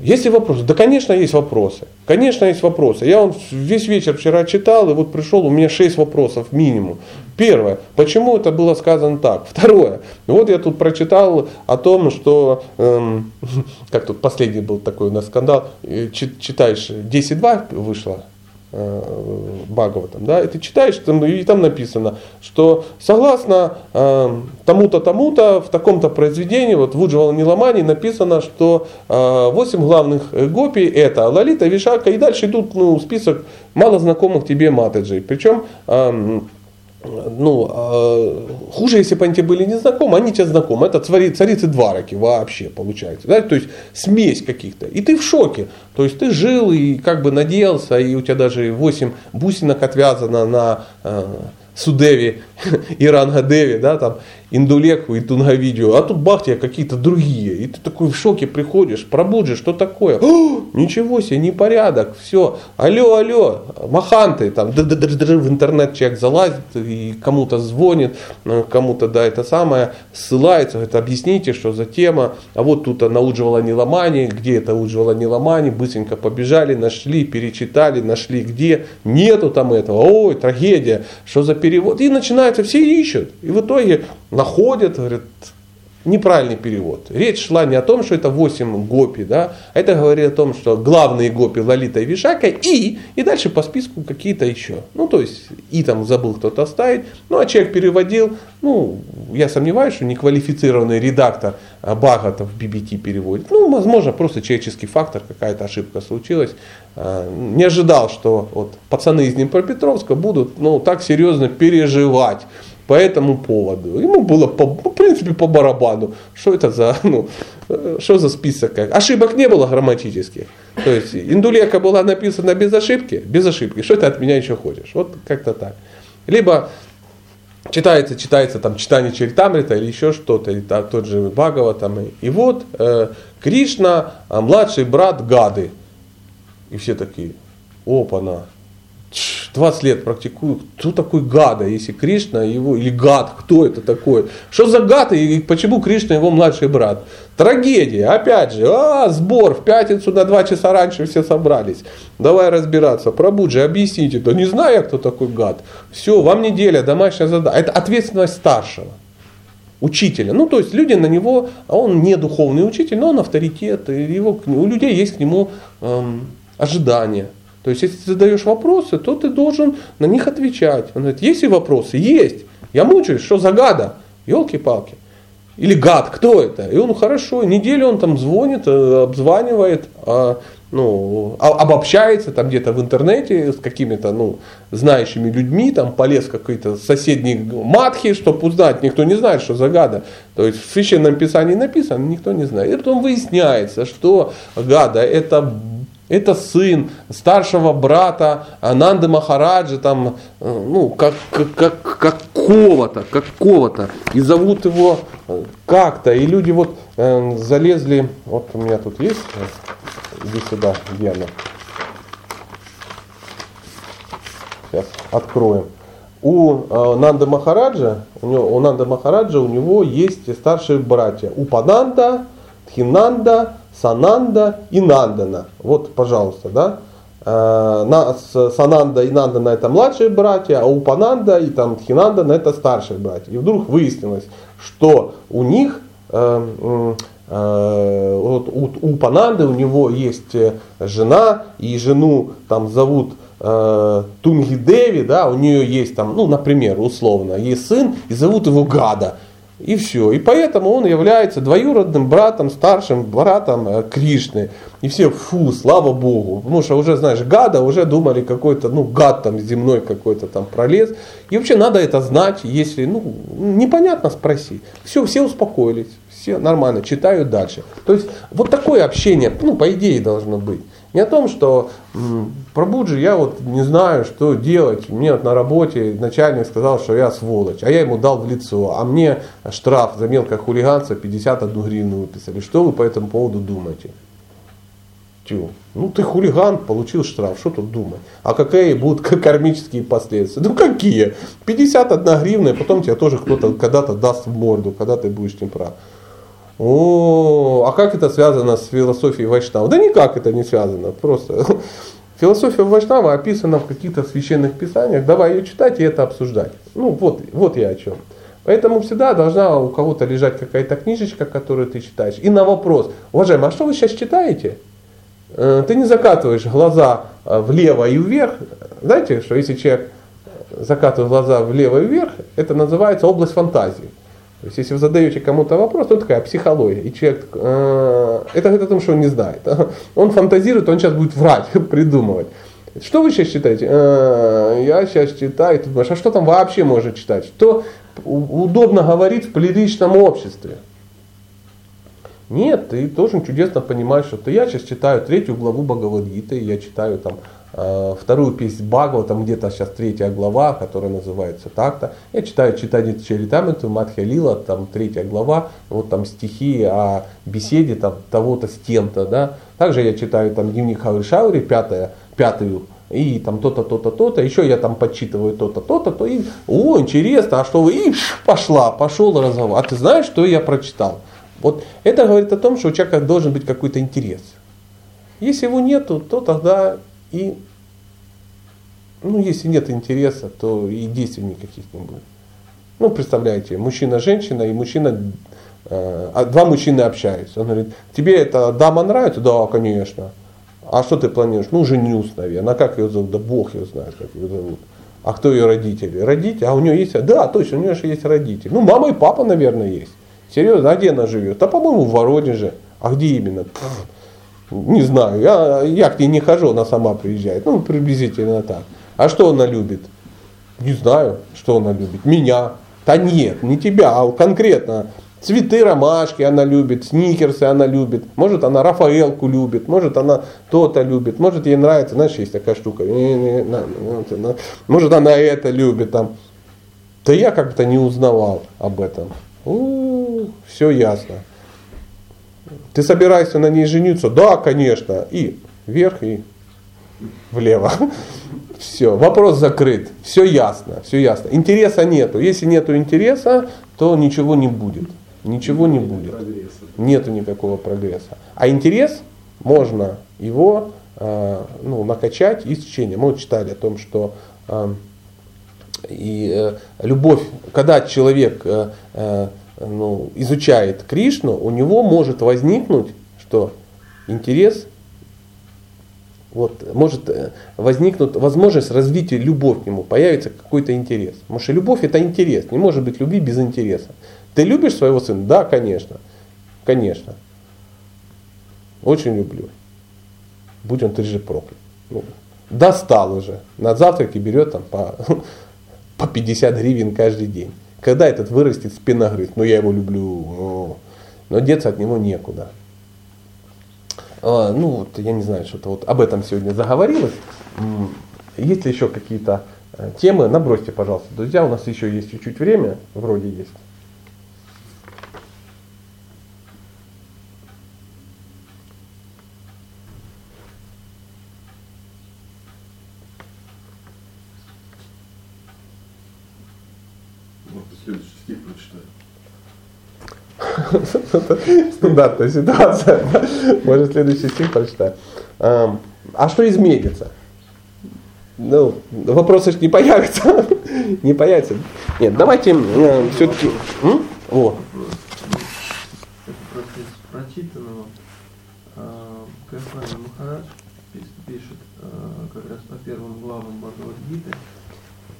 есть ли вопросы? Да, конечно, есть вопросы. Конечно, есть вопросы. Я он весь вечер вчера читал, и вот пришел, у меня шесть вопросов минимум. Первое, почему это было сказано так? Второе, вот я тут прочитал о том, что, эм, как тут последний был такой у нас скандал, э, читаешь 10.2 вышло, Э, Бхагаватам, да, и ты читаешь, и там написано, что согласно э, тому-то, тому-то, в таком-то произведении, вот в Ниламани написано, что э, 8 главных гопи это Лалита, Вишака, и дальше идут ну, список мало знакомых тебе матаджей. Причем э, ну, э, хуже, если бы они тебе были не знакомы, они тебе знакомы. Это цари, царицы двараки вообще получается. Да? То есть смесь каких-то. И ты в шоке. То есть ты жил и как бы надеялся, и у тебя даже 8 бусинок отвязано на э, Судеви и Рангадеви, да, там, Индулеку и Тунгавидео, а тут бах тебе какие-то другие. И ты такой в шоке приходишь, пробуджи, что такое? О, ничего себе, непорядок, все. Алло, алло, маханты, там, в интернет человек залазит и кому-то звонит, э, кому-то, да, это самое, ссылается, говорит, объясните, что за тема. А вот тут она удживала не ломани, где это удживала не ломани, быстренько побежали, нашли, перечитали, нашли где, нету там этого, ой, трагедия, что за перевод. И начинается, все ищут. И в итоге находят, говорят, неправильный перевод. Речь шла не о том, что это 8 гопи, да, а это говорит о том, что главные гопи Лолита и Вишака и, и дальше по списку какие-то еще. Ну, то есть, и там забыл кто-то оставить. Ну, а человек переводил, ну, я сомневаюсь, что неквалифицированный редактор Багата в BBT переводит. Ну, возможно, просто человеческий фактор, какая-то ошибка случилась. А, не ожидал, что вот пацаны из Днепропетровска будут, ну, так серьезно переживать по этому поводу. Ему было, по, в принципе, по барабану. Что это за, ну, что за список? Ошибок не было грамматических. То есть, индулека была написана без ошибки, без ошибки. Что ты от меня еще хочешь? Вот как-то так. Либо читается, читается там читание Чаритамрита или еще что-то, или там, тот же Бхагава там. И вот э, Кришна, а младший брат Гады. И все такие, опа-на, 20 лет практикую, кто такой Гада, если Кришна его, или Гад, кто это такой? Что за Гад и почему Кришна его младший брат? Трагедия, опять же, а, сбор, в пятницу на 2 часа раньше все собрались. Давай разбираться, пробуджи, объясните. Да не знаю я, кто такой Гад. Все, вам неделя, домашняя задача. Это ответственность старшего учителя. Ну, то есть люди на него, а он не духовный учитель, но он авторитет, и его, у людей есть к нему эм, ожидания. То есть, если ты задаешь вопросы, то ты должен на них отвечать. Он говорит, есть ли вопросы? Есть. Я мучаюсь, что за гада? Елки-палки. Или гад, кто это? И он хорошо, неделю он там звонит, э, обзванивает, а, ну, а, обобщается там где-то в интернете с какими-то ну, знающими людьми, там полез какой-то соседний матхи, чтобы узнать, никто не знает, что за гада. То есть в священном писании написано, никто не знает. И потом выясняется, что гада это это сын старшего брата Ананды Махараджи, там, э, ну, как, как, как, какого-то, какого-то. И зовут его э, как-то. И люди вот э, залезли, вот у меня тут есть, иди сюда, Гена. Сейчас откроем. У э, Нанды Махараджа, у, него, у Нанды Махараджа у него есть старшие братья. Упананда, Тхинанда, Сананда и Нандана. Вот, пожалуйста, да. Э, Сананда и Нандана это младшие братья, а Упананда и там Тхинандана это старшие братья. И вдруг выяснилось, что у них э, э, вот у, у у него есть жена, и жену там зовут э, Тунгидеви, да, у нее есть там, ну, например, условно, есть сын, и зовут его Гада. И все. И поэтому он является двоюродным братом, старшим братом э, Кришны. И все, фу, слава Богу. Потому что уже, знаешь, гада, уже думали какой-то, ну, гад там земной какой-то там пролез. И вообще надо это знать, если, ну, непонятно, спроси. Все, все успокоились, все нормально, читают дальше. То есть вот такое общение, ну, по идее должно быть. Не о том, что про Буджи я вот не знаю, что делать. Мне вот на работе начальник сказал, что я сволочь, а я ему дал в лицо. А мне штраф за мелкое хулиганство 51 гривну выписали. Что вы по этому поводу думаете? Тю. Ну ты хулиган, получил штраф, что тут думать? А какие будут кармические последствия? Ну какие? 51 гривна, и потом тебе тоже кто-то когда-то даст в морду, когда ты будешь тем прав. О, а как это связано с философией Вайшнава? Да никак это не связано, просто философия Вайшнава описана в каких-то священных писаниях, давай ее читать и это обсуждать. Ну вот, вот я о чем. Поэтому всегда должна у кого-то лежать какая-то книжечка, которую ты читаешь. И на вопрос, уважаемый, а что вы сейчас читаете? Э, ты не закатываешь глаза э, влево и вверх. Знаете, что если человек закатывает глаза влево и вверх, это называется область фантазии. То есть, если вы задаете кому-то вопрос, то такая психология. И человек, э, это говорит о том, что он не знает. Он фантазирует, он сейчас будет врать, придумывать. Что вы сейчас читаете? Э, я сейчас читаю. Ты думаешь, а что там вообще можно читать? Что удобно говорить в приличном обществе? Нет, ты должен чудесно понимать, что ты, я сейчас читаю третью главу Бхагавадгиты, я читаю там вторую песнь Бхагава, там где-то сейчас третья глава, которая называется так-то. Я читаю читание Чаритамриту, Мадхя Лила, там третья глава, вот там стихи о беседе там, того-то с тем-то. Да. Также я читаю там дневник Хавришаури, пятая, пятую, и там то-то, то-то, то-то, еще я там подсчитываю то-то, то-то, то и, о, интересно, а что вы, и пошла, пошел разговор. А ты знаешь, что я прочитал? Вот это говорит о том, что у человека должен быть какой-то интерес. Если его нету, то тогда и, ну, если нет интереса, то и действий никаких не будет. Ну, представляете, мужчина-женщина и мужчина, э, а два мужчины общаются. Он говорит, тебе эта дама нравится? Да, конечно. А что ты планируешь? Ну, женюсь, наверное. А как ее зовут? Да бог ее знает, как ее зовут. А кто ее родители? Родители? А у нее есть? Да, точно, у нее же есть родители. Ну, мама и папа, наверное, есть. Серьезно, а где она живет? Да, по-моему, в Воронеже. А где именно? Пфф. Не знаю, я, я к ней не хожу, она сама приезжает. Ну, приблизительно так. А что она любит? Не знаю, что она любит. Меня. Да нет, не тебя, а конкретно. Цветы, ромашки она любит, сникерсы она любит. Может она Рафаэлку любит, может она то-то любит. Может ей нравится, знаешь, есть такая штука. Может она это любит там. Да я как-то не узнавал об этом. У-у-у, все ясно. Ты собираешься на ней жениться? Да, конечно. И вверх, и влево. Все, вопрос закрыт. Все ясно, все ясно. Интереса нету. Если нету интереса, то ничего не будет. Ничего не будет. Нету никакого прогресса. А интерес можно его э, ну, накачать из чтения. Мы вот читали о том, что э, и, э, любовь, когда человек э, э, ну, изучает Кришну, у него может возникнуть, что интерес, вот, может э, возникнуть возможность развития любовь к нему, появится какой-то интерес. Потому что любовь это интерес, не может быть любви без интереса. Ты любишь своего сына? Да, конечно. Конечно. Очень люблю. Будь он трижды проклят. Ну, достал уже. На завтраке берет там по, по 50 гривен каждый день. Когда этот вырастет спиногрыз? Ну, я его люблю, но деться от него некуда. А, ну, вот, я не знаю, что-то вот об этом сегодня заговорилось. Есть ли еще какие-то э, темы? Набросьте, пожалуйста, друзья. У нас еще есть чуть-чуть время, вроде есть. Стандартная ситуация. Может, следующий стих прочитаю. А что изменится? Ну, вопросы же не появятся. не появятся. Нет, давайте э, все-таки... О. прочитанного Кайфани Махарадж пишет э, как раз по первым главам Бхагавадгиты,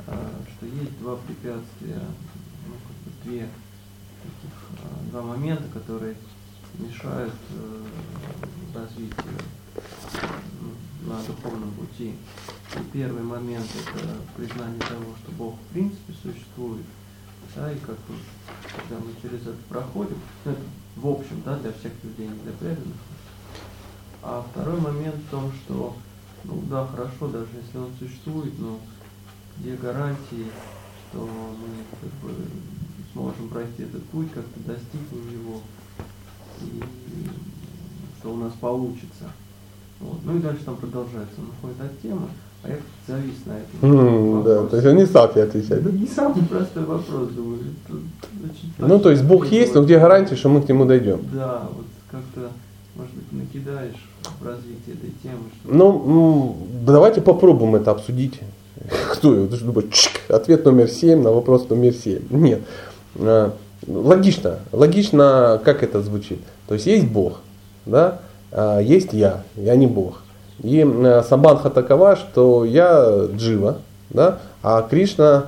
э, что есть два препятствия, ну, как бы две два момента, которые мешают э, развитию э, на духовном пути. И первый момент это признание того, что Бог в принципе существует. Да, и как вот, когда мы через это проходим, ну, это в общем, да, для всех людей, не для преданных. А второй момент в том, что, ну да, хорошо, даже если он существует, но где гарантии, что мы как бы сможем пройти этот путь, как-то достигнем его, и что у нас получится. Вот. Ну и дальше там продолжается, он находит от темы, а я завис на этом. Mm, да, то есть он не стал тебе отвечать, да? Не самый простой вопрос, думаю. ну, то есть Бог есть, но где гарантия, что мы к нему дойдем? Да, вот как-то, может быть, накидаешь в развитие этой темы. Что ну, давайте попробуем это обсудить. Кто его? Думаю, ответ номер 7 на вопрос номер 7. Нет. А, логично. Логично, как это звучит. То есть есть Бог, да? А, есть я, я не Бог. И э, самбанха такова, что я джива, да, а Кришна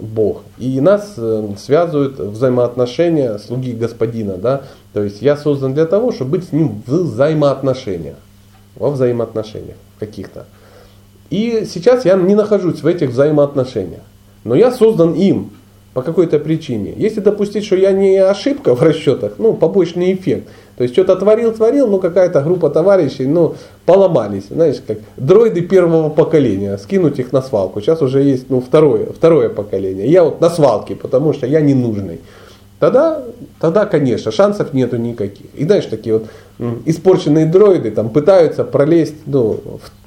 Бог. И нас э, связывают взаимоотношения слуги господина. Да? То есть я создан для того, чтобы быть с ним в взаимоотношениях. Во взаимоотношениях каких-то. И сейчас я не нахожусь в этих взаимоотношениях. Но я создан им по какой-то причине. Если допустить, что я не ошибка в расчетах, ну, побочный эффект. То есть что-то творил, творил, ну, какая-то группа товарищей, ну, поломались. Знаешь, как дроиды первого поколения, скинуть их на свалку. Сейчас уже есть, ну, второе, второе поколение. Я вот на свалке, потому что я не нужный. Тогда, тогда, конечно, шансов нету никаких. И знаешь, такие вот испорченные дроиды там пытаются пролезть ну, в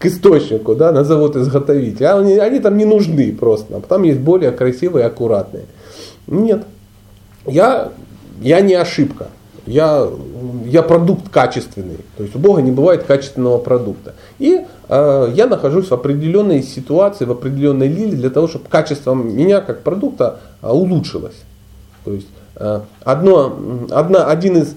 к источнику, да, на завод изготовителя. Они, они там не нужны просто, а там есть более красивые, аккуратные. Нет. Я, я не ошибка. Я, я продукт качественный. То есть у Бога не бывает качественного продукта. И э, я нахожусь в определенной ситуации, в определенной лиле для того, чтобы качество меня как продукта э, улучшилось. То есть э, одно, одна, один из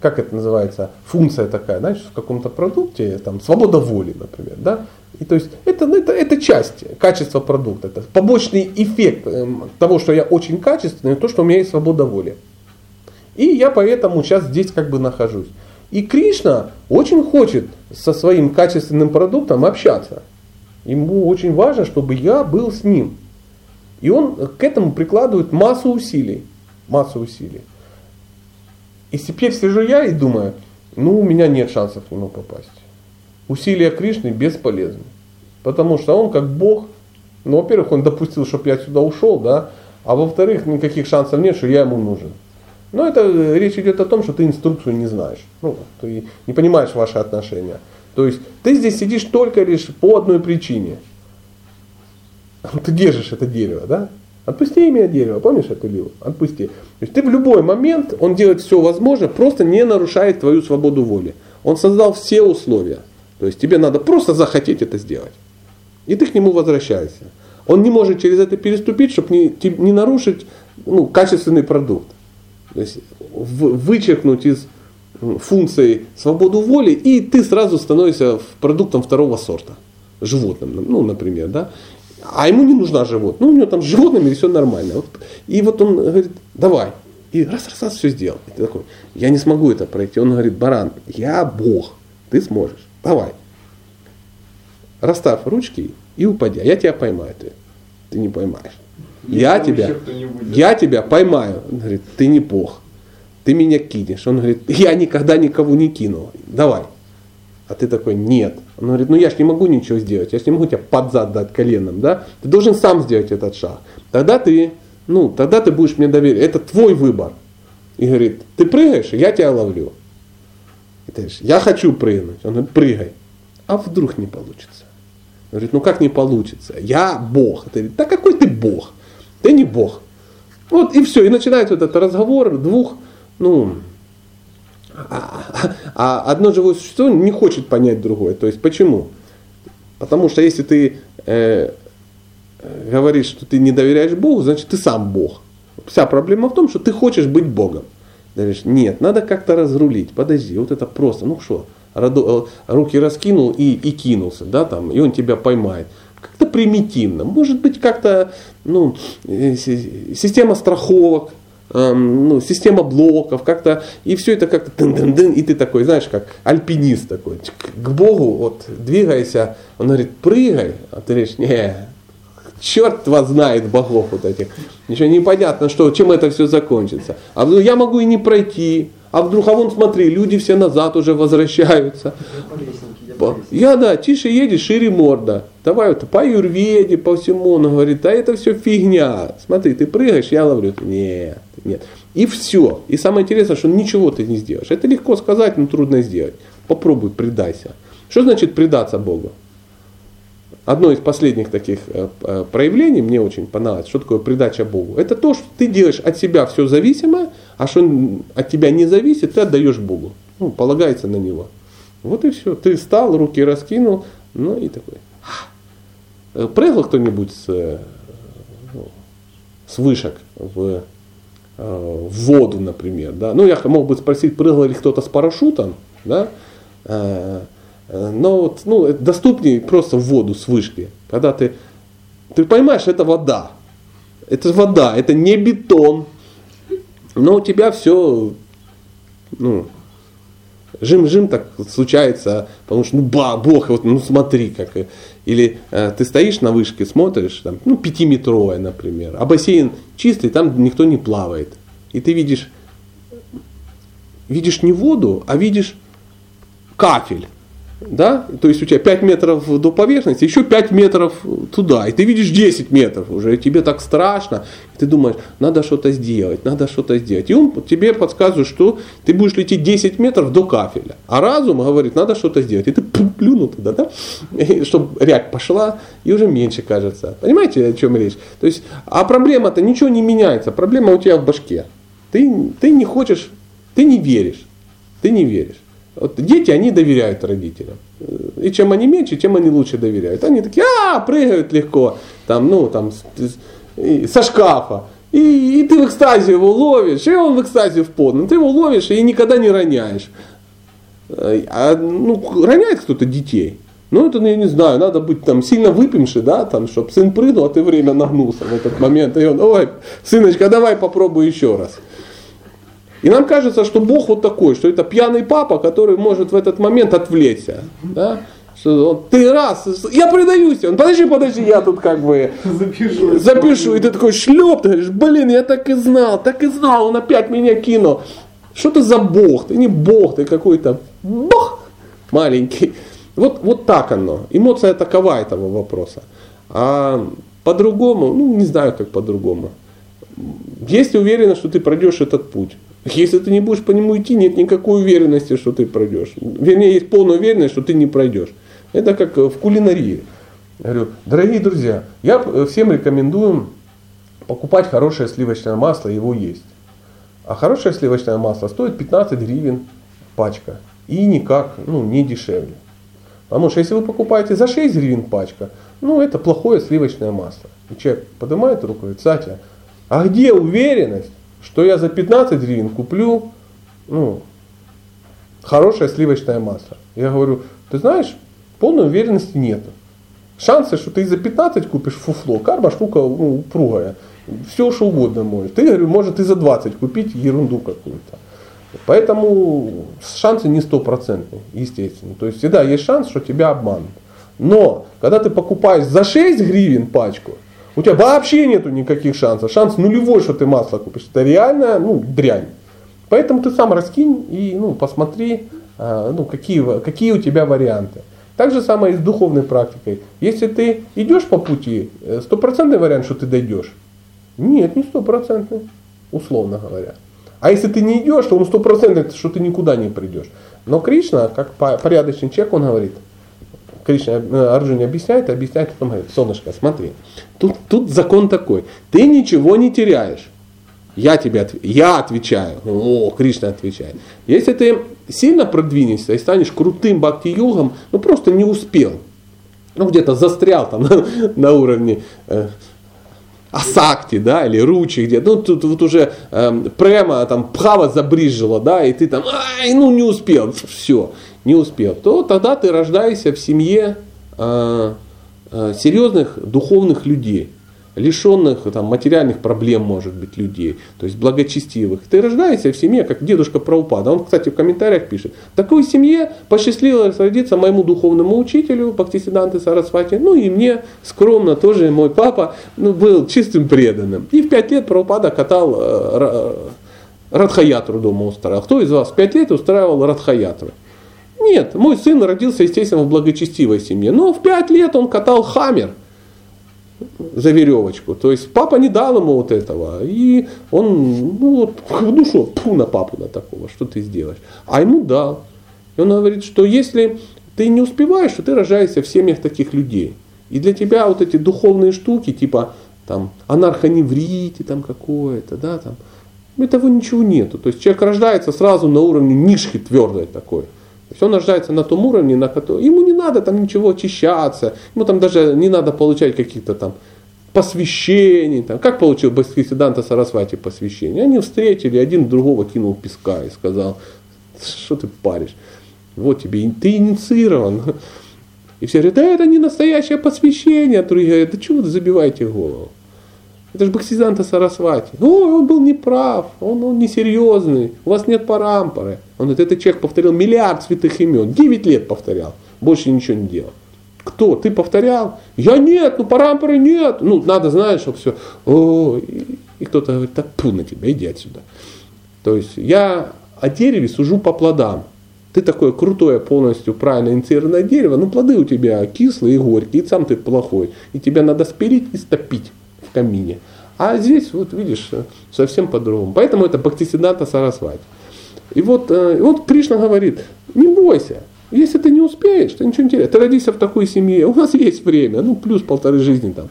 как это называется, функция такая, знаешь, в каком-то продукте, там, свобода воли, например, да, и то есть это, ну, это, это часть качества продукта, это побочный эффект эм, того, что я очень качественный, то, что у меня есть свобода воли. И я поэтому сейчас здесь как бы нахожусь. И Кришна очень хочет со своим качественным продуктом общаться. Ему очень важно, чтобы я был с ним. И он к этому прикладывает массу усилий. Массу усилий. И теперь сижу я и думаю, ну у меня нет шансов к нему попасть. Усилия Кришны бесполезны. Потому что он как Бог, ну, во-первых, он допустил, чтобы я сюда ушел, да, а во-вторых, никаких шансов нет, что я ему нужен. Но это э, речь идет о том, что ты инструкцию не знаешь. Ну, ты не понимаешь ваши отношения. То есть ты здесь сидишь только лишь по одной причине. Ты держишь это дерево, да? Отпусти имя дерева, помнишь эту лилу? Отпусти. То есть ты в любой момент, он делает все возможное, просто не нарушает твою свободу воли. Он создал все условия. То есть тебе надо просто захотеть это сделать. И ты к нему возвращаешься. Он не может через это переступить, чтобы не, не нарушить ну, качественный продукт. То есть вычеркнуть из функции свободу воли, и ты сразу становишься продуктом второго сорта животным, ну, например, да, а ему не нужна живот. Ну, у него там с животными все нормально. И вот он говорит, давай. И раз, раз, раз, все сделал. И ты такой, я не смогу это пройти. Он говорит, баран, я Бог, ты сможешь. Давай. Расставь ручки и упади. Я тебя поймаю. Ты, ты не поймаешь. я тебя, я тебя поймаю. Он говорит, ты не Бог. Ты меня кинешь. Он говорит, я никогда никого не кину. Давай. А ты такой, нет. Он говорит, ну я ж не могу ничего сделать, я ж не могу тебя под зад дать коленом, да? Ты должен сам сделать этот шаг. Тогда ты, ну, тогда ты будешь мне доверять. Это твой выбор. И говорит, ты прыгаешь, я тебя ловлю. И ты говоришь, я хочу прыгнуть. Он говорит, прыгай. А вдруг не получится? Он говорит, ну как не получится? Я Бог. Ты говорит, да какой ты Бог? Ты не Бог. Вот и все. И начинается вот этот разговор двух, ну, а, одно живое существо не хочет понять другое. То есть почему? Потому что если ты э, говоришь, что ты не доверяешь Богу, значит ты сам Бог. Вся проблема в том, что ты хочешь быть Богом. Говоришь, нет, надо как-то разрулить. Подожди, вот это просто. Ну что, э, руки раскинул и, и кинулся, да, там, и он тебя поймает. Как-то примитивно. Может быть, как-то ну, э, система страховок эм, ну, система блоков, как-то, и все это как-то дын-дын-дын, и ты такой, знаешь, как альпинист такой, к Богу, вот, двигайся, он говорит, прыгай, а ты говоришь, не, черт вас знает богов вот этих, ничего не понятно, что, чем это все закончится, а я могу и не пройти, а вдруг, а вон смотри, люди все назад уже возвращаются. Я, да, тише едешь, шире морда. Давай вот по юрведе, по всему. Он говорит, да это все фигня. Смотри, ты прыгаешь, я ловлю. Нет, нет. И все. И самое интересное, что ничего ты не сделаешь. Это легко сказать, но трудно сделать. Попробуй, предайся. Что значит предаться Богу? Одно из последних таких э, э, проявлений мне очень понравилось, что такое предача Богу. Это то, что ты делаешь от себя все зависимое, а что от тебя не зависит, ты отдаешь Богу. Ну, полагается на Него. Вот и все. Ты встал, руки раскинул, ну и такой. Э, прыгал кто-нибудь с, ну, с вышек в, в воду, например. Да? Ну, я мог бы спросить, прыгал ли кто-то с парашютом, да? Э, но вот, ну, доступнее просто в воду с вышки. Когда ты, ты понимаешь, это вода. Это вода, это не бетон. Но у тебя все, ну, жим-жим так случается, потому что, ну, ба, бог, вот, ну, смотри, как. Или э, ты стоишь на вышке, смотришь, там, ну, пятиметровая, например, а бассейн чистый, там никто не плавает. И ты видишь, видишь не воду, а видишь кафель да, то есть у тебя 5 метров до поверхности, еще 5 метров туда, и ты видишь 10 метров уже, и тебе так страшно, и ты думаешь, надо что-то сделать, надо что-то сделать. И он тебе подсказывает, что ты будешь лететь 10 метров до кафеля, а разум говорит, надо что-то сделать, и ты плюнул туда, да, и, чтобы рябь пошла, и уже меньше кажется. Понимаете, о чем речь? То есть, а проблема-то ничего не меняется, проблема у тебя в башке. Ты, ты не хочешь, ты не веришь, ты не веришь. Вот дети, они доверяют родителям. И чем они меньше, тем они лучше доверяют. Они такие, а, прыгают легко, там, ну, там, со шкафа. И, и ты в экстазе его ловишь, и он в экстазе в полном. Ты его ловишь и никогда не роняешь. А, ну, роняет кто-то детей. Ну, это, ну, я не знаю, надо быть там сильно выпивший, да, там, чтобы сын прыгнул, а ты время нагнулся в этот момент. И он, ой, сыночка, давай попробуй еще раз. И нам кажется, что Бог вот такой, что это пьяный папа, который может в этот момент отвлечься. Да? Что ты раз, я предаюсь, он, подожди, подожди, я тут как бы запишу, запишу. и ты такой шлеп, ты говоришь, блин, я так и знал, так и знал, он опять меня кинул. Что ты за Бог? Ты не Бог, ты какой-то Бог маленький. Вот, вот так оно. Эмоция такова этого вопроса. А по-другому, ну не знаю как по-другому. Есть уверенность, что ты пройдешь этот путь. Если ты не будешь по нему идти, нет никакой уверенности, что ты пройдешь. Вернее, есть полная уверенность, что ты не пройдешь. Это как в кулинарии. Я говорю, дорогие друзья, я всем рекомендую покупать хорошее сливочное масло, его есть. А хорошее сливочное масло стоит 15 гривен пачка. И никак, ну, не дешевле. Потому что если вы покупаете за 6 гривен пачка, ну, это плохое сливочное масло. И человек поднимает руку и говорит, Сатя, а где уверенность, что я за 15 гривен куплю ну, хорошее сливочное масло. Я говорю, ты знаешь, полной уверенности нет. Шансы, что ты за 15 купишь фуфло, карма штука ну, упругая. Все, что угодно можешь. Ты, говорю, может и за 20 купить ерунду какую-то. Поэтому шансы не стопроцентные, естественно. То есть всегда есть шанс, что тебя обманут. Но, когда ты покупаешь за 6 гривен пачку, у тебя вообще нету никаких шансов. Шанс нулевой, что ты масло купишь. Это реально ну, дрянь. Поэтому ты сам раскинь и ну, посмотри, а, ну, какие, какие у тебя варианты. Так же самое и с духовной практикой. Если ты идешь по пути, э, стопроцентный вариант, что ты дойдешь? Нет, не стопроцентный, условно говоря. А если ты не идешь, то он стопроцентный, что ты никуда не придешь. Но Кришна, как порядочный человек, он говорит – Кришна э, Арджуне объясняет, объясняет, потом говорит, солнышко, смотри, тут, тут закон такой, ты ничего не теряешь. Я тебе отв... я отвечаю. О, Кришна отвечает. Если ты сильно продвинешься и станешь крутым бхакти-йогом, ну просто не успел. Ну где-то застрял там на, на уровне э, Асакти, да, или Ручи где ну тут вот уже э, прямо там Пхава забрижила, да, и ты там, ай, ну не успел, все не успел, то тогда ты рождаешься в семье э, э, серьезных духовных людей. лишенных там, материальных проблем, может быть, людей, то есть благочестивых. Ты рождаешься в семье, как дедушка Праупада. Он, кстати, в комментариях пишет, в такой семье посчастливилось родиться моему духовному учителю Бхактисиданты Сарасвати, ну и мне скромно тоже мой папа ну, был чистым преданным. И в пять лет Праупада катал э, Радхаятру дома устраивал. Кто из вас в пять лет устраивал Радхаятру? Нет, мой сын родился, естественно, в благочестивой семье. Но в пять лет он катал хаммер – за веревочку. То есть папа не дал ему вот этого. И он, ну вот, ну что, пу на папу на такого, что ты сделаешь. А ему дал. И он говорит, что если ты не успеваешь, то ты рожаешься в семьях таких людей. И для тебя вот эти духовные штуки, типа там анархоневрите там какое-то, да, там, этого ничего нету. То есть человек рождается сразу на уровне нишки твердой такой. То есть он рождается на том уровне, на котором ему не надо там ничего очищаться, ему там даже не надо получать каких-то там посвящений. Там. Как получил Бхактисиданта Сарасвати посвящение? Они встретили, один другого кинул песка и сказал, что ты паришь? Вот тебе, ты инициирован. И все говорят, да это не настоящее посвящение. А другие говорят, да чего вы забиваете голову? Это же Бхактисиданта Сарасвати. Ой, он был неправ, он, он несерьезный, у вас нет парампоры. Он говорит, этот человек повторил миллиард святых имен, 9 лет повторял, больше ничего не делал. Кто? Ты повторял? Я нет, ну парампоры нет. Ну, надо, знаешь, чтобы все. О, и, и кто-то говорит, так пу на тебя, иди отсюда. То есть я о дереве сужу по плодам. Ты такое крутое, полностью правильно инициированное дерево, но плоды у тебя кислые и горькие, и сам ты плохой. И тебя надо спилить и стопить камине. А здесь, вот видишь, совсем по-другому. Поэтому это Бхактисиданта Сарасвати. И вот, э, и вот Кришна говорит, не бойся, если ты не успеешь, ты ничего не теряешь. Ты родился в такой семье, у нас есть время, ну плюс полторы жизни там.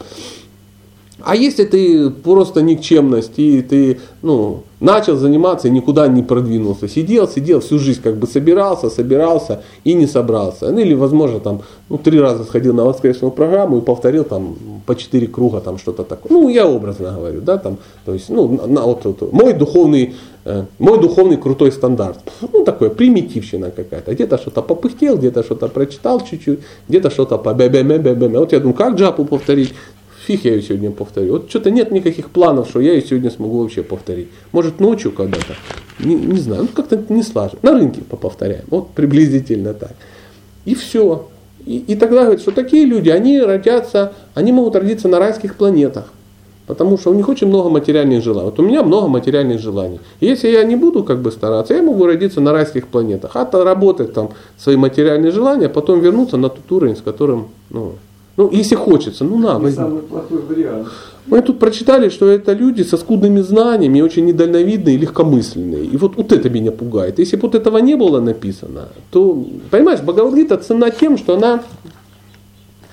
А если ты просто никчемность, и ты ну, начал заниматься и никуда не продвинулся, сидел, сидел всю жизнь, как бы собирался, собирался и не собрался. Ну, или, возможно, там, ну, три раза сходил на воскресную программу и повторил там по четыре круга, там что-то такое. Ну, я образно говорю, да, там, то есть, ну, на, вот, вот, мой духовный, э, мой духовный крутой стандарт. Ну, такое, примитивщина какая-то. Где-то что-то попыхтел, где-то что-то прочитал чуть-чуть, где-то что-то по бя бя бя бя бя Вот я думаю, как джапу повторить? Фиг я ее сегодня повторю. Вот что-то нет никаких планов, что я ее сегодня смогу вообще повторить. Может ночью когда-то. Не, не знаю, ну как-то не слажено. На рынке поповторяем. Вот приблизительно так. И все. И, и тогда говорят, что такие люди, они родятся, они могут родиться на райских планетах. Потому что у них очень много материальных желаний. Вот у меня много материальных желаний. И если я не буду как бы стараться, я могу родиться на райских планетах. А то работать там свои материальные желания, а потом вернуться на тот уровень, с которым ну, ну, если хочется, ну на, возьми. самый плохой вариант. Мы тут прочитали, что это люди со скудными знаниями, очень недальновидные легкомысленные. И вот, вот это меня пугает. Если бы вот этого не было написано, то, понимаешь, Бхагавадгита цена тем, что она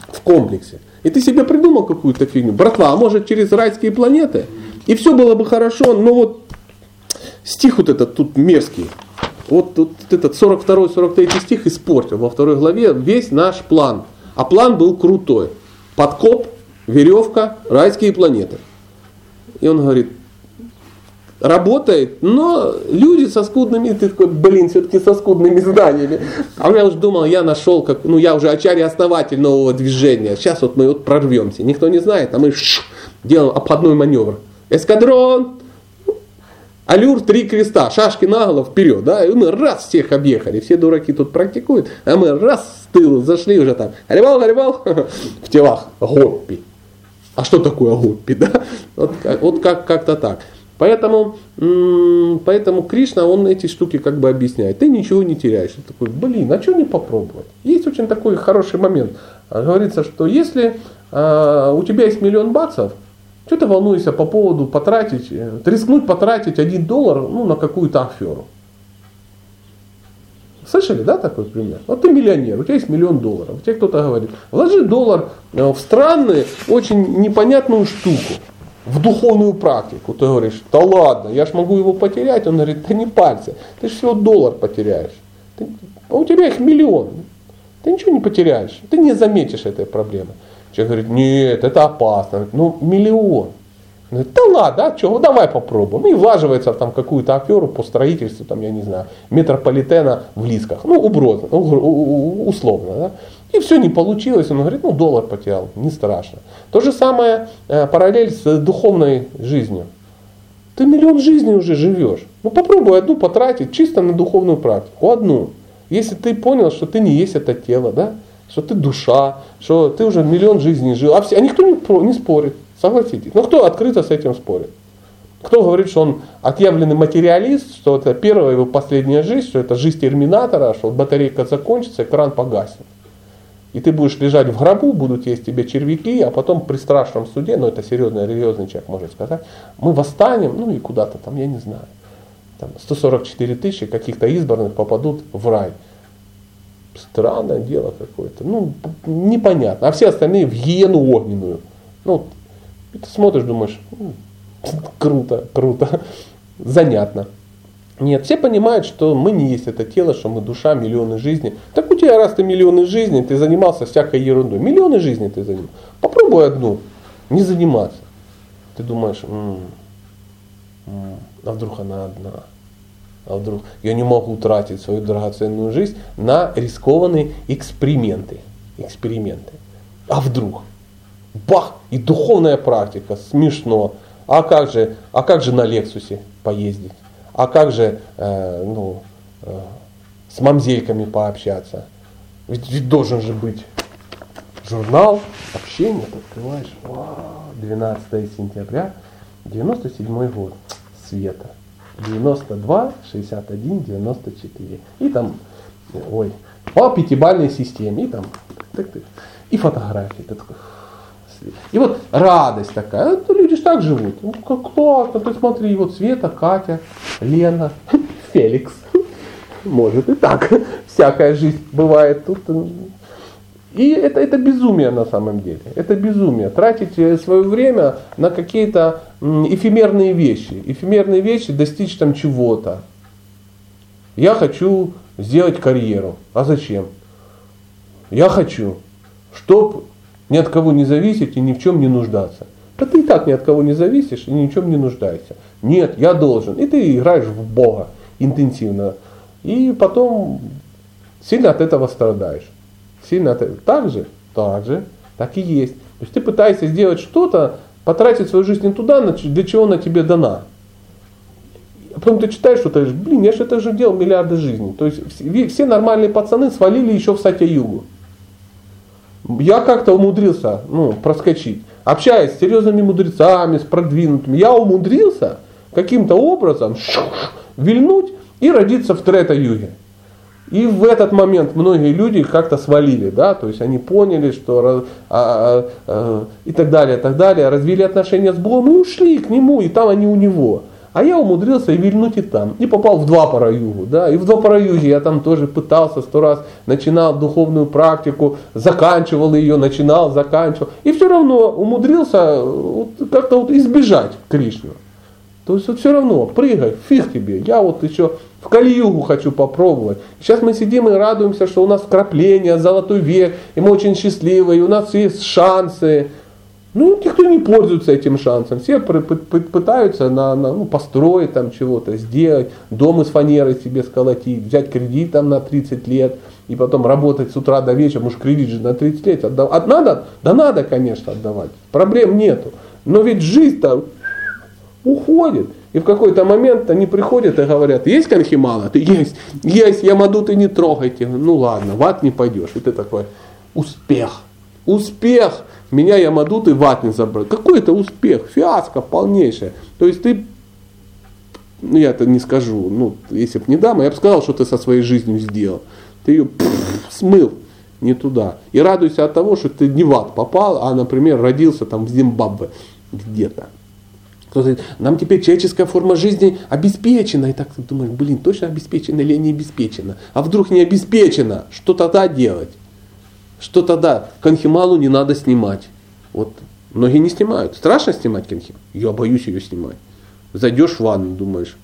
в комплексе. И ты себе придумал какую-то фигню. Братва, а может через райские планеты? И все было бы хорошо, но вот стих вот этот тут мерзкий. Вот, вот этот 42-43 стих испортил во второй главе весь наш план. А план был крутой. Подкоп, веревка, райские планеты. И он говорит, работает, но люди со скудными, ты такой, блин, все-таки со скудными зданиями. А я уже думал, я нашел, как, ну я уже очарий основатель нового движения. Сейчас вот мы вот прорвемся. Никто не знает, а мы ш, делаем обходной маневр. Эскадрон, Алюр три креста, шашки наголо вперед, да, и мы раз всех объехали, все дураки тут практикуют, а мы раз с тылу зашли уже там, гарибал, гарибал, в телах, гоппи. А что такое гоппи, да? Вот, вот как, как-то так. Поэтому, поэтому Кришна, он эти штуки как бы объясняет. Ты ничего не теряешь. Ты такой, блин, а что не попробовать? Есть очень такой хороший момент. Говорится, что если а, у тебя есть миллион баксов, что ты волнуешься по поводу потратить, э, рискнуть потратить один доллар ну, на какую-то аферу? Слышали, да, такой пример? Вот ты миллионер, у тебя есть миллион долларов. Тебе кто-то говорит, вложи доллар э, в странную, очень непонятную штуку, в духовную практику. Ты говоришь, да ладно, я ж могу его потерять. Он говорит, да не пальцы, ты же всего доллар потеряешь. Ты, а у тебя их миллион. Ты ничего не потеряешь, ты не заметишь этой проблемы. Человек говорит, нет, это опасно. Ну, миллион. Он говорит, да ладно, а что, давай попробуем. И влаживается там какую-то аферу по строительству, там, я не знаю, метрополитена в Лисках. Ну, уброзно, условно. Да? И все не получилось, он говорит, ну доллар потерял, не страшно. То же самое параллель с духовной жизнью. Ты миллион жизней уже живешь. Ну попробуй одну потратить чисто на духовную практику, одну. Если ты понял, что ты не есть это тело, да, что ты душа, что ты уже миллион жизней жил, а, все, а никто не, не спорит, согласитесь. Ну кто открыто с этим спорит? Кто говорит, что он отъявленный материалист, что это первая его последняя жизнь, что это жизнь терминатора, что батарейка закончится, экран погаснет. И ты будешь лежать в гробу, будут есть тебе червяки, а потом при страшном суде, ну это серьезный религиозный человек может сказать, мы восстанем, ну и куда-то там, я не знаю. Там 144 тысячи каких-то избранных попадут в рай. Странное дело какое-то. Ну, непонятно. А все остальные в гиену огненную. Ну, ты смотришь, думаешь, круто, круто, занятно. Нет, все понимают, что мы не есть это тело, что мы душа, миллионы жизней. Так у тебя раз ты миллионы жизней, ты занимался всякой ерундой. Миллионы жизней ты занимался. Попробуй одну, не заниматься. Ты думаешь, м-м, а вдруг она одна? А вдруг я не могу тратить свою драгоценную жизнь на рискованные эксперименты. Эксперименты. А вдруг? Бах! И духовная практика. Смешно. А как же, а как же на Лексусе поездить? А как же э, ну, э, с мамзельками пообщаться? Ведь, ведь должен же быть журнал общения. Открываешь, вау, 12 сентября, 97 год, Света. 92, 61, 94. И там, ой, по пятибалльной системе. И там, так, так, и фотографии. Ты такой, и вот радость такая. Ну, люди же так живут. Ну, как классно. Ты смотри, вот Света, Катя, Лена, Феликс. Может и так. Всякая жизнь бывает тут. И это, это безумие на самом деле. Это безумие. Тратить свое время на какие-то эфемерные вещи. Эфемерные вещи достичь там чего-то. Я хочу сделать карьеру. А зачем? Я хочу, чтобы ни от кого не зависеть и ни в чем не нуждаться. Да ты и так ни от кого не зависишь и ни в чем не нуждаешься. Нет, я должен. И ты играешь в Бога интенсивно. И потом сильно от этого страдаешь. Сильно от. Так же? Так же. Так и есть. То есть ты пытаешься сделать что-то, потратить свою жизнь не туда, для чего она тебе дана. А потом ты читаешь что-то, блин, я же это же делал миллиарды жизней. То есть все нормальные пацаны свалили еще в Сатя-Югу. Я как-то умудрился ну, проскочить. Общаясь с серьезными мудрецами, с продвинутыми, я умудрился каким-то образом вильнуть и родиться в Трета-Юге. И в этот момент многие люди как-то свалили, да, то есть они поняли, что а, а, а, и так далее, и так далее, развили отношения с Богом и ушли к нему, и там они у него. А я умудрился и вильнуть и там. И попал в два параюгу. Да? И в два параюги я там тоже пытался сто раз, начинал духовную практику, заканчивал ее, начинал, заканчивал. И все равно умудрился вот, как-то вот избежать Кришну. То есть вот все равно, прыгай, фиг тебе. Я вот еще в Кали-Югу хочу попробовать. Сейчас мы сидим и радуемся, что у нас вкрапление, золотой век, и мы очень счастливы, и у нас есть шансы. Ну, никто не пользуется этим шансом. Все пытаются на, на, ну, построить там чего-то, сделать, дом из фанеры себе сколотить, взять кредит там на 30 лет, и потом работать с утра до вечера, может кредит же на 30 лет отдавать. А надо? Да надо, конечно, отдавать. Проблем нету. Но ведь жизнь-то уходит. И в какой-то момент они приходят и говорят, есть конхимала? Ты есть, есть, я маду, ты не трогайте. Ну ладно, в ад не пойдешь. И ты такой, успех, успех. Меня Ямадут и ват не забрал. Какой это успех? Фиаско полнейшее. То есть ты, ну я это не скажу, ну если бы не дама, я бы сказал, что ты со своей жизнью сделал. Ты ее пфф, смыл не туда. И радуйся от того, что ты не в ад попал, а, например, родился там в Зимбабве где-то. Кто говорит, нам теперь человеческая форма жизни обеспечена. И так ты думаешь, блин, точно обеспечена или не обеспечена? А вдруг не обеспечена? Что тогда делать? Что тогда? Конхималу не надо снимать. Вот многие не снимают. Страшно снимать конхим? Я боюсь ее снимать. Зайдешь в ванну, думаешь,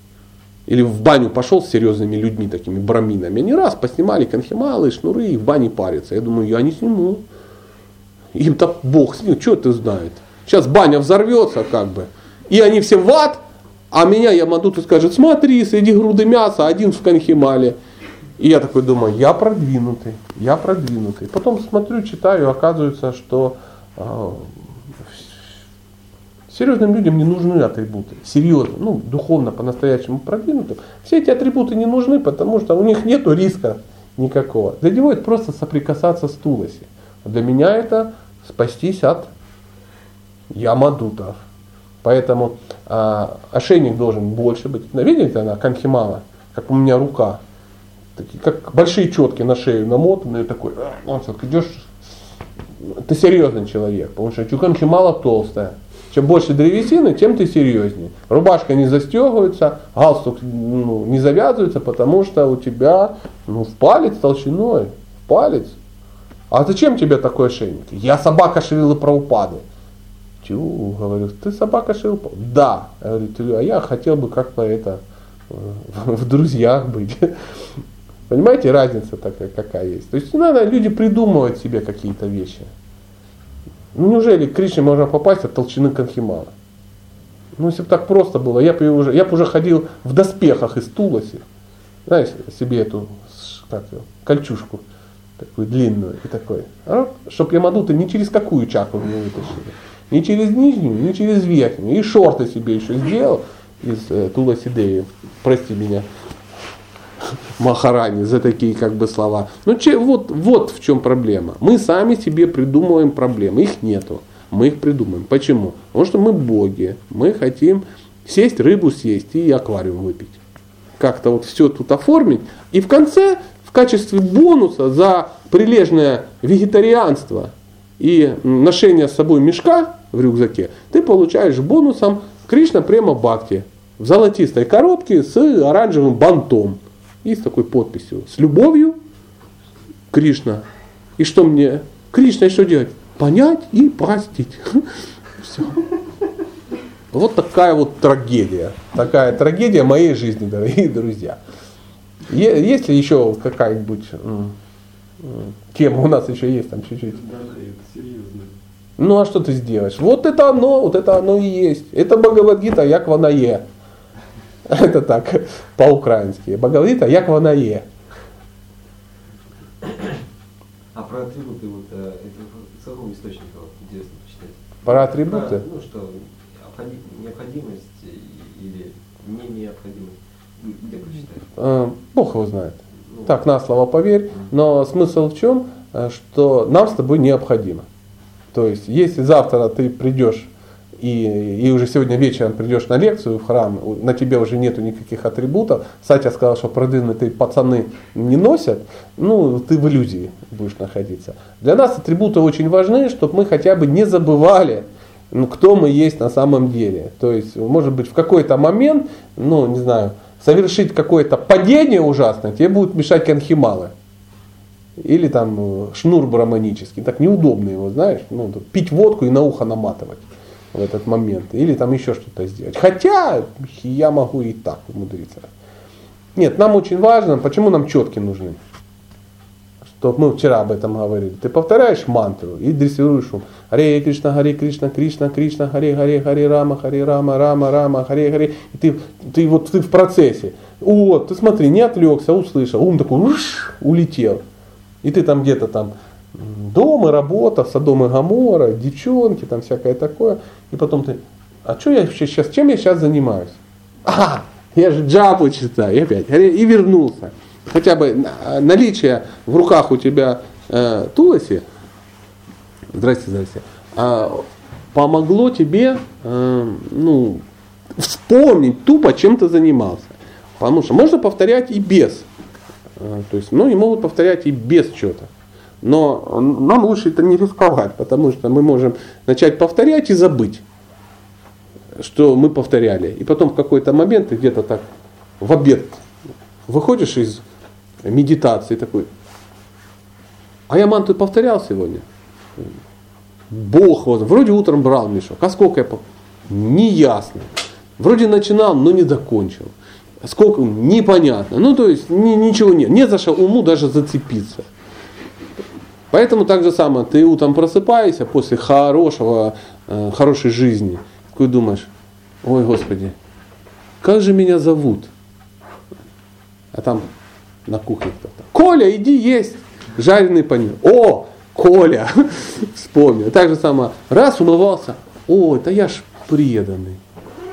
или в баню пошел с серьезными людьми, такими браминами. Они раз поснимали конхималы, шнуры и в бане парятся. Я думаю, я не сниму. Им-то Бог снимет, что это знает. Сейчас баня взорвется как бы. И они все в ад, а меня Ямадут скажет, смотри, среди груды мяса один в конхимале. И я такой думаю, я продвинутый, я продвинутый. Потом смотрю, читаю, оказывается, что э, серьезным людям не нужны атрибуты. Серьезно, ну, духовно, по-настоящему продвинутым. Все эти атрибуты не нужны, потому что у них нет риска никакого. Для него это просто соприкасаться с Туласи. Для меня это спастись от ямадутов. Поэтому а, ошейник должен больше быть. Видите, она канхимала, как у меня рука. Такие, как большие четки на шею намотанные, такой, вот, идешь, ты серьезный человек, потому что чуканхимала толстая. Чем больше древесины, тем ты серьезнее. Рубашка не застегивается, галстук ну, не завязывается, потому что у тебя ну, в палец толщиной, в палец. А зачем тебе такой ошейник? Я собака Шрилы Праупады. Чего? Говорю, ты собака Шрилы Да. Говорит, а я хотел бы как-то это в друзьях быть. Понимаете, разница такая какая есть. То есть не надо, люди придумывать себе какие-то вещи. Ну неужели к Кришне можно попасть от толщины Канхимала? Ну если бы так просто было, я бы уже, я бы уже ходил в доспехах из Туласи, знаешь, себе эту как ее, кольчушку такую длинную и такой, а? чтобы Ямадуты ни через какую чакру не вытащили. Ни через нижнюю, ни через верхнюю. И шорты себе еще сделал из э, Туласидеи. Прости меня. Махарани за такие как бы слова. Ну че, вот, вот в чем проблема. Мы сами себе придумываем проблемы, их нету. Мы их придумаем. Почему? Потому что мы боги. Мы хотим сесть, рыбу съесть и аквариум выпить. Как-то вот все тут оформить. И в конце, в качестве бонуса за прилежное вегетарианство и ношение с собой мешка в рюкзаке, ты получаешь бонусом Кришна Према Бхакти в золотистой коробке с оранжевым бантом и с такой подписью. С любовью Кришна. И что мне? Кришна, и что делать? Понять и простить. Все. Вот такая вот трагедия. Такая трагедия моей жизни, дорогие друзья. Есть ли еще какая-нибудь тема у нас еще есть там чуть-чуть? Да, это серьезно. Ну а что ты сделаешь? Вот это оно, вот это оно и есть. Это Бхагавадгита, як вона є. Это так, по-украински. Бхагавадгита, як вона є. А про атрибуты вот э, это с какого источника вот, интересно почитать? Про атрибуты? Про, ну что, обходи- необходимость или не необходимость. Где прочитать? Э, Бог его знает. Так, на слово поверь. Но смысл в чем? Э, Что нам с тобой необходимо. То есть, если завтра ты придешь и, и уже сегодня вечером придешь на лекцию в храм, на тебе уже нету никаких атрибутов, Сатя сказал, что продвинутые пацаны не носят, ну, ты в иллюзии будешь находиться. Для нас атрибуты очень важны, чтобы мы хотя бы не забывали, ну, кто мы есть на самом деле. То есть, может быть, в какой-то момент, ну, не знаю, совершить какое-то падение ужасное, тебе будут мешать канхималы. Или там э, шнур браманический. Так неудобно его, знаешь, ну, пить водку и на ухо наматывать в этот момент. Или там еще что-то сделать. Хотя я могу и так умудриться. Нет, нам очень важно, почему нам четки нужны. Что мы вчера об этом говорили. Ты повторяешь мантру и дрессируешь ум. Харе Кришна, Харе Кришна, Кришна, Кришна, Харе Харе, Харе Рама, Харе Рама, Рама, Рама, Харе Харе. И ты, ты вот ты в процессе. Вот, ты смотри, не отвлекся, услышал. Ум такой уш, улетел. И ты там где-то там дома, работа, Содом и Гамора, девчонки, там всякое такое. И потом ты, а что я вообще сейчас, чем я сейчас занимаюсь? А, я же джапу читаю, и опять, и вернулся. Хотя бы на- наличие в руках у тебя э, Туласи, здрасте, здрасте, а, помогло тебе э, ну, вспомнить тупо, чем ты занимался. Потому что можно повторять и без. Э, То есть многие могут повторять и без чего-то. Но нам лучше это не рисковать, потому что мы можем начать повторять и забыть, что мы повторяли. И потом в какой-то момент ты где-то так в обед выходишь из медитации такой, а я манту повторял сегодня. Бог, вот, вроде утром брал мешок, а сколько я Неясно. Вроде начинал, но не закончил. Сколько? Непонятно. Ну, то есть ни- ничего нет. Не за что уму даже зацепиться. Поэтому так же самое, ты утром просыпаешься после хорошего, э, хорошей жизни. Такой думаешь, ой, Господи, как же меня зовут? А там на кухне кто-то. Коля, иди есть жареный панир. О, Коля, вспомнил. Так же самое, раз умывался, о, это я ж преданный.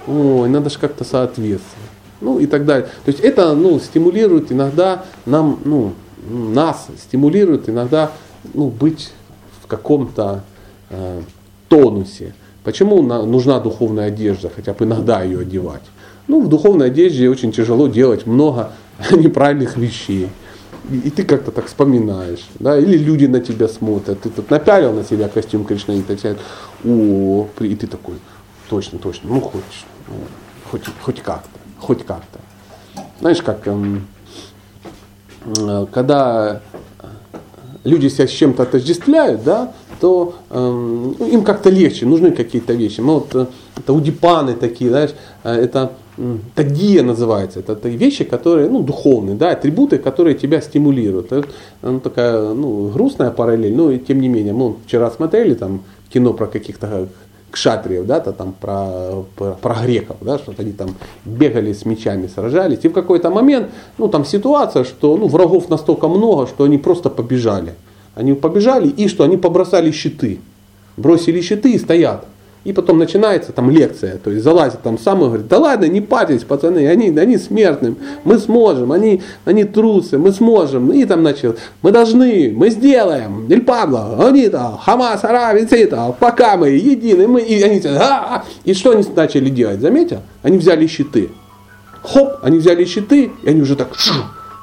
Ой, надо же как-то соответствовать. Ну и так далее. То есть это ну, стимулирует иногда нам, ну, нас стимулирует иногда ну, быть в каком-то э, тонусе. Почему на, нужна духовная одежда, хотя бы иногда ее одевать? Ну, в духовной одежде очень тяжело делать много неправильных вещей. И, и ты как-то так вспоминаешь, да, или люди на тебя смотрят, ты тут напялил на себя костюм Кришны, и так о, и ты такой, точно, точно, ну хоть, ну, хоть, хоть как-то, хоть как-то. Знаешь, как, эм, э, когда люди себя с чем-то отождествляют, да, то э, им как-то легче, нужны какие-то вещи. Мы вот, э, это удипаны такие, знаешь, э, это Тагия называется. Это, вещи, которые, ну, духовные, да, атрибуты, которые тебя стимулируют. Это ну, такая, ну, грустная параллель, но тем не менее, мы вчера смотрели там кино про каких-то кшатриев, да, то там про, про, про греков, да, что они там бегали с мечами, сражались. И в какой-то момент, ну, там ситуация, что ну, врагов настолько много, что они просто побежали. Они побежали и что? Они побросали щиты. Бросили щиты и стоят. И потом начинается там лекция, то есть залазит там сам и говорит, да ладно, не парьтесь, пацаны, они, они смертным, мы сможем, они, они трусы, мы сможем. И там начал, мы должны, мы сделаем, Дель Пабло, Анита, Хамас, Ара, Винцита, пока мы едины, мы, и они, а, и что они начали делать, заметил? Они взяли щиты. Хоп, они взяли щиты, и они уже так,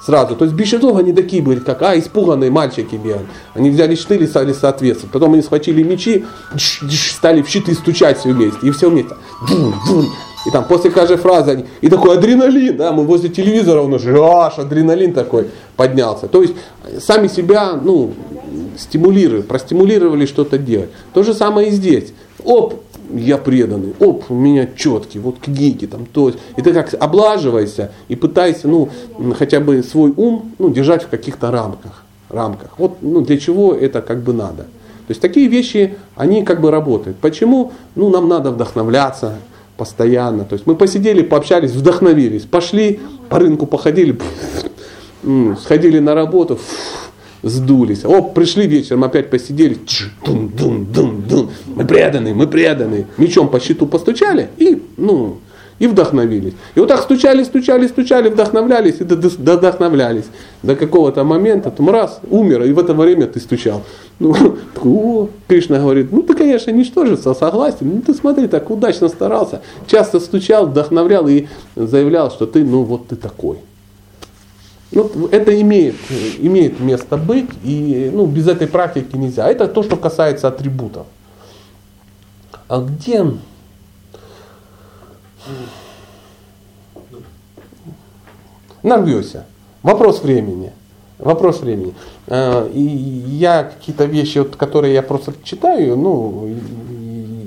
сразу. То есть без щитов они такие были, как а, испуганные мальчики бегали. Они взяли щиты и стали соответствовать. Потом они схватили мечи, стали в щиты стучать все вместе. И все вместе. Бум, бум. И там после каждой фразы они, и такой адреналин, да, мы возле телевизора, он уже аж адреналин такой поднялся. То есть сами себя, ну, стимулировали, простимулировали что-то делать. То же самое и здесь. Оп, я преданный, оп, у меня четкий, вот книги там, то есть. И ты как облаживайся и пытайся, ну, хотя бы свой ум, ну, держать в каких-то рамках. рамках. Вот, ну, для чего это как бы надо. То есть такие вещи, они как бы работают. Почему? Ну, нам надо вдохновляться постоянно. То есть мы посидели, пообщались, вдохновились, пошли по рынку походили, сходили на работу, сдулись. О, пришли вечером, опять посидели, дум, дум, дум, дум. мы преданы, мы преданы. Мечом по щиту постучали и, ну, и вдохновились. И вот так стучали, стучали, стучали, вдохновлялись и вдохновлялись. До какого-то момента, там раз, умер, и в это время ты стучал. Ну, о, Кришна говорит, ну ты, конечно, ничтожество, согласен, ну ты смотри, так удачно старался, часто стучал, вдохновлял и заявлял, что ты, ну вот ты такой. Ну, это имеет, имеет место быть, и ну, без этой практики нельзя. Это то, что касается атрибутов. А где нарвешься? Вопрос времени. Вопрос времени. А, и я какие-то вещи, вот, которые я просто читаю, ну,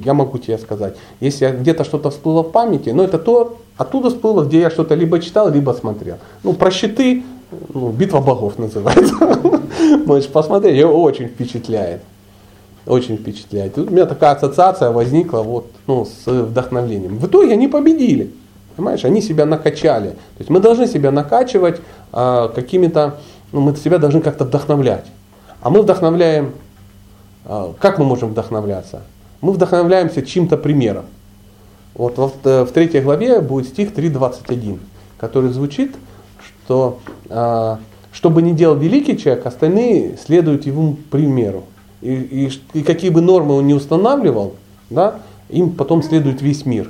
я могу тебе сказать. Если где-то что-то всплыло в памяти, но это то, оттуда всплыло, где я что-то либо читал, либо смотрел. Ну, про щиты, ну, битва богов называется. Можешь посмотреть, ее очень впечатляет. Очень впечатляет. У меня такая ассоциация возникла вот, ну, с вдохновлением. В итоге они победили. Понимаешь, они себя накачали. То есть мы должны себя накачивать а, какими-то, ну, мы себя должны как-то вдохновлять. А мы вдохновляем, а, как мы можем вдохновляться? Мы вдохновляемся чьим-то примером. Вот в, в третьей главе будет стих 3.21, который звучит – что а, что бы делал великий человек, остальные следуют его примеру. И, и, какие бы нормы он не устанавливал, да, им потом следует весь мир.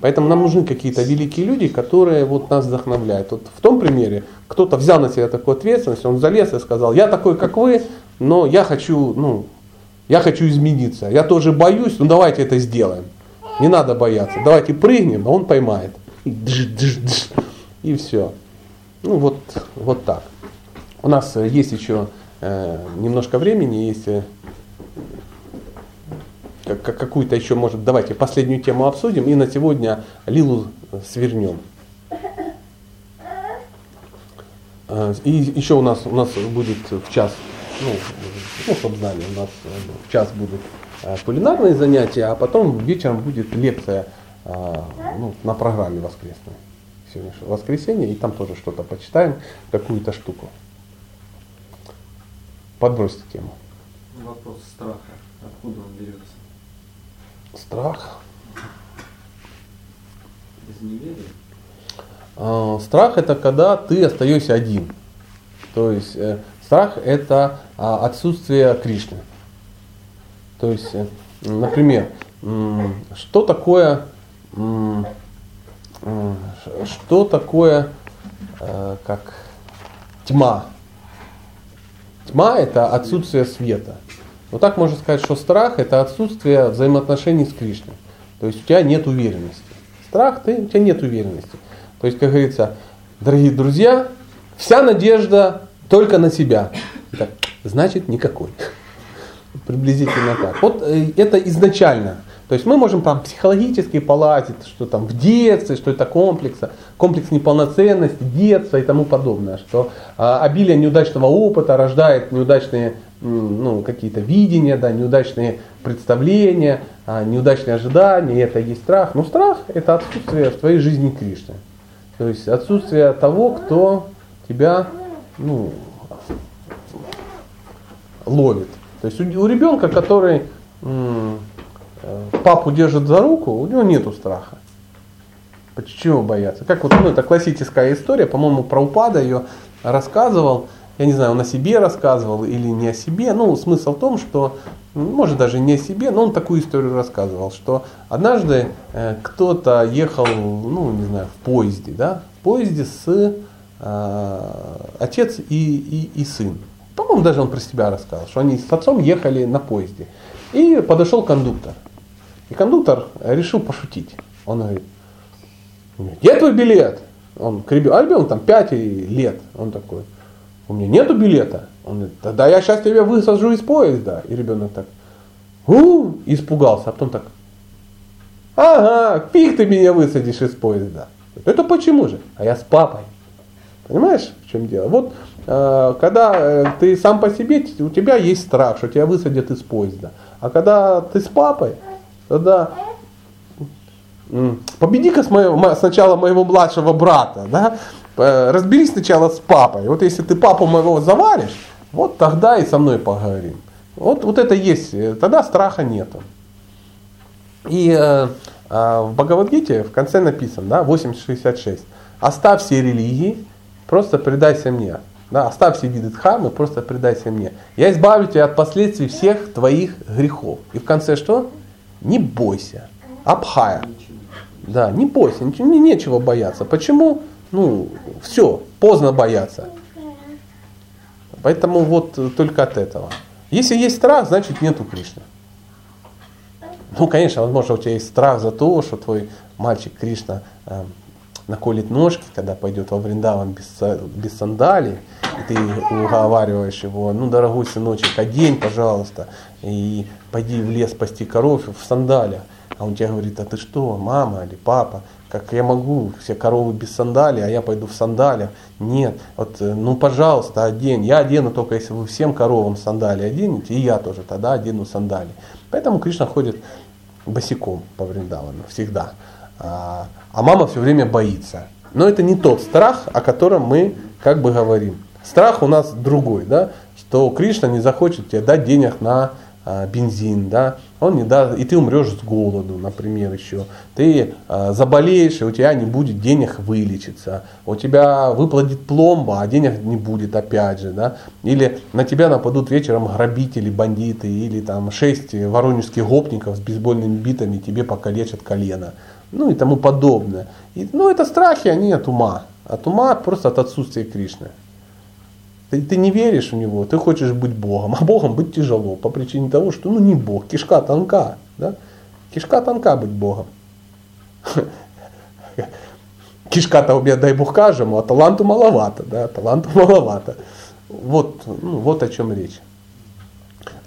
Поэтому нам нужны какие-то великие люди, которые вот нас вдохновляют. Вот в том примере кто-то взял на себя такую ответственность, он залез и сказал, я такой, как вы, но я хочу, ну, я хочу измениться. Я тоже боюсь, ну давайте это сделаем. Не надо бояться. Давайте прыгнем, а он поймает. И, и все. Ну вот, вот так. У нас есть еще э, немножко времени, если как, какую-то еще, может, давайте последнюю тему обсудим и на сегодня Лилу свернем. Э, и еще у нас, у нас будет в час, ну, ну чтобы знали, у нас в час будут э, кулинарные занятия, а потом вечером будет лекция э, ну, на программе воскресной. сегодняшнего воскресенья, и там тоже что-то почитаем, какую-то штуку. Подбросьте тему. Вопрос страха. Откуда он берется? Страх. Из неверия? А, Страх это когда ты остаешься один. То есть э, страх это а, отсутствие Кришны. То есть, э, например, что такое, ш- что такое, э, как тьма? Тьма это отсутствие света. Вот так можно сказать, что страх это отсутствие взаимоотношений с Кришной. То есть у тебя нет уверенности. Страх, ты, у тебя нет уверенности. То есть, как говорится, дорогие друзья, вся надежда только на себя. Так, значит, никакой. Приблизительно так. Вот э, это изначально. То есть мы можем там психологически полазить, что там в детстве, что это комплекса, комплекс неполноценности, детства и тому подобное, что а, обилие неудачного опыта рождает неудачные ну, какие-то видения, да, неудачные представления, а, неудачные ожидания, и это и есть страх. Но страх это отсутствие в твоей жизни Кришны. То есть отсутствие того, кто тебя ну, ловит. То есть у, у ребенка, который м, папу держит за руку, у него нету страха. Почему бояться? Как вот, ну, это классическая история, по-моему, про упада ее рассказывал. Я не знаю, он о себе рассказывал или не о себе. Ну, смысл в том, что, может даже не о себе, но он такую историю рассказывал, что однажды э, кто-то ехал, ну, не знаю, в поезде, да, в поезде с э, отец и, и, и сын. По-моему, даже он про себя рассказал, что они с отцом ехали на поезде. И подошел кондуктор. И кондуктор решил пошутить. Он говорит, где твой билет? Он к ребенку, а ребенок там 5 лет. Он такой, у меня нету билета. Он говорит, тогда я сейчас тебя высажу из поезда. И ребенок так, у, испугался, а потом так, ага, фиг ты меня высадишь из поезда. Это почему же? А я с папой. Понимаешь, в чем дело? Вот э, когда э, ты сам по себе, у тебя есть страх, что тебя высадят из поезда. А когда ты с папой, тогда победи-ка сначала моего младшего брата, да? Разберись сначала с папой. Вот если ты папу моего заваришь, вот тогда и со мной поговорим. Вот, вот это есть, э, тогда страха нету. И э, э, в Бхагавадгите в конце написано, да, 8.66, оставь все религии, просто предайся мне. Да, оставь все виды дхармы, просто предайся мне. Я избавлю тебя от последствий всех твоих грехов. И в конце что? Не бойся. Абхая. Да, не бойся, ничего, не, нечего бояться. Почему? Ну, все, поздно бояться. Поэтому вот только от этого. Если есть страх, значит нету Кришны. Ну, конечно, возможно, у тебя есть страх за то, что твой мальчик Кришна э, наколет ножки, когда пойдет во Вриндаван без, без сандалий, и ты уговариваешь его, ну, дорогой сыночек, одень, пожалуйста, и пойди в лес пасти коров в сандалиях. А он тебе говорит, а ты что, мама или папа, как я могу, все коровы без сандалий, а я пойду в сандалиях. Нет, вот, э, ну, пожалуйста, одень. Я одену только, если вы всем коровам сандалии оденете, и я тоже тогда одену сандалии. Поэтому Кришна ходит босиком по Вриндавану всегда. А, а мама все время боится. Но это не тот страх, о котором мы как бы говорим. Страх у нас другой, да, что Кришна не захочет тебе дать денег на а, бензин, да, он не даст, и ты умрешь с голоду, например, еще. Ты а, заболеешь, и у тебя не будет денег вылечиться. У тебя выплатит пломба, а денег не будет опять же, да. Или на тебя нападут вечером грабители, бандиты, или там шесть воронежских гопников с бейсбольными битами тебе покалечат колено. Ну и тому подобное. И, ну это страхи, они от ума. От ума просто от отсутствия Кришны. Ты, ты не веришь в него, ты хочешь быть Богом, а Богом быть тяжело по причине того, что ну не Бог, кишка тонка. Да? Кишка тонка быть Богом. Кишка-то у меня, дай Бог, кажему, а таланту маловато, да, таланту маловато. Вот, ну, вот о чем речь.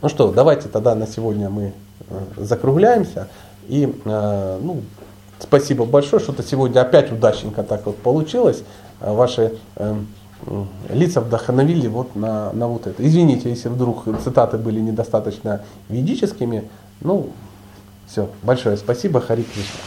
Ну что, давайте тогда на сегодня мы э, закругляемся. И э, ну, спасибо большое, что-то сегодня опять удачненько так вот получилось. Э, Ваши э, лица вдохновили вот на, на вот это. Извините, если вдруг цитаты были недостаточно ведическими. Ну, все, большое спасибо, Хари Кришна.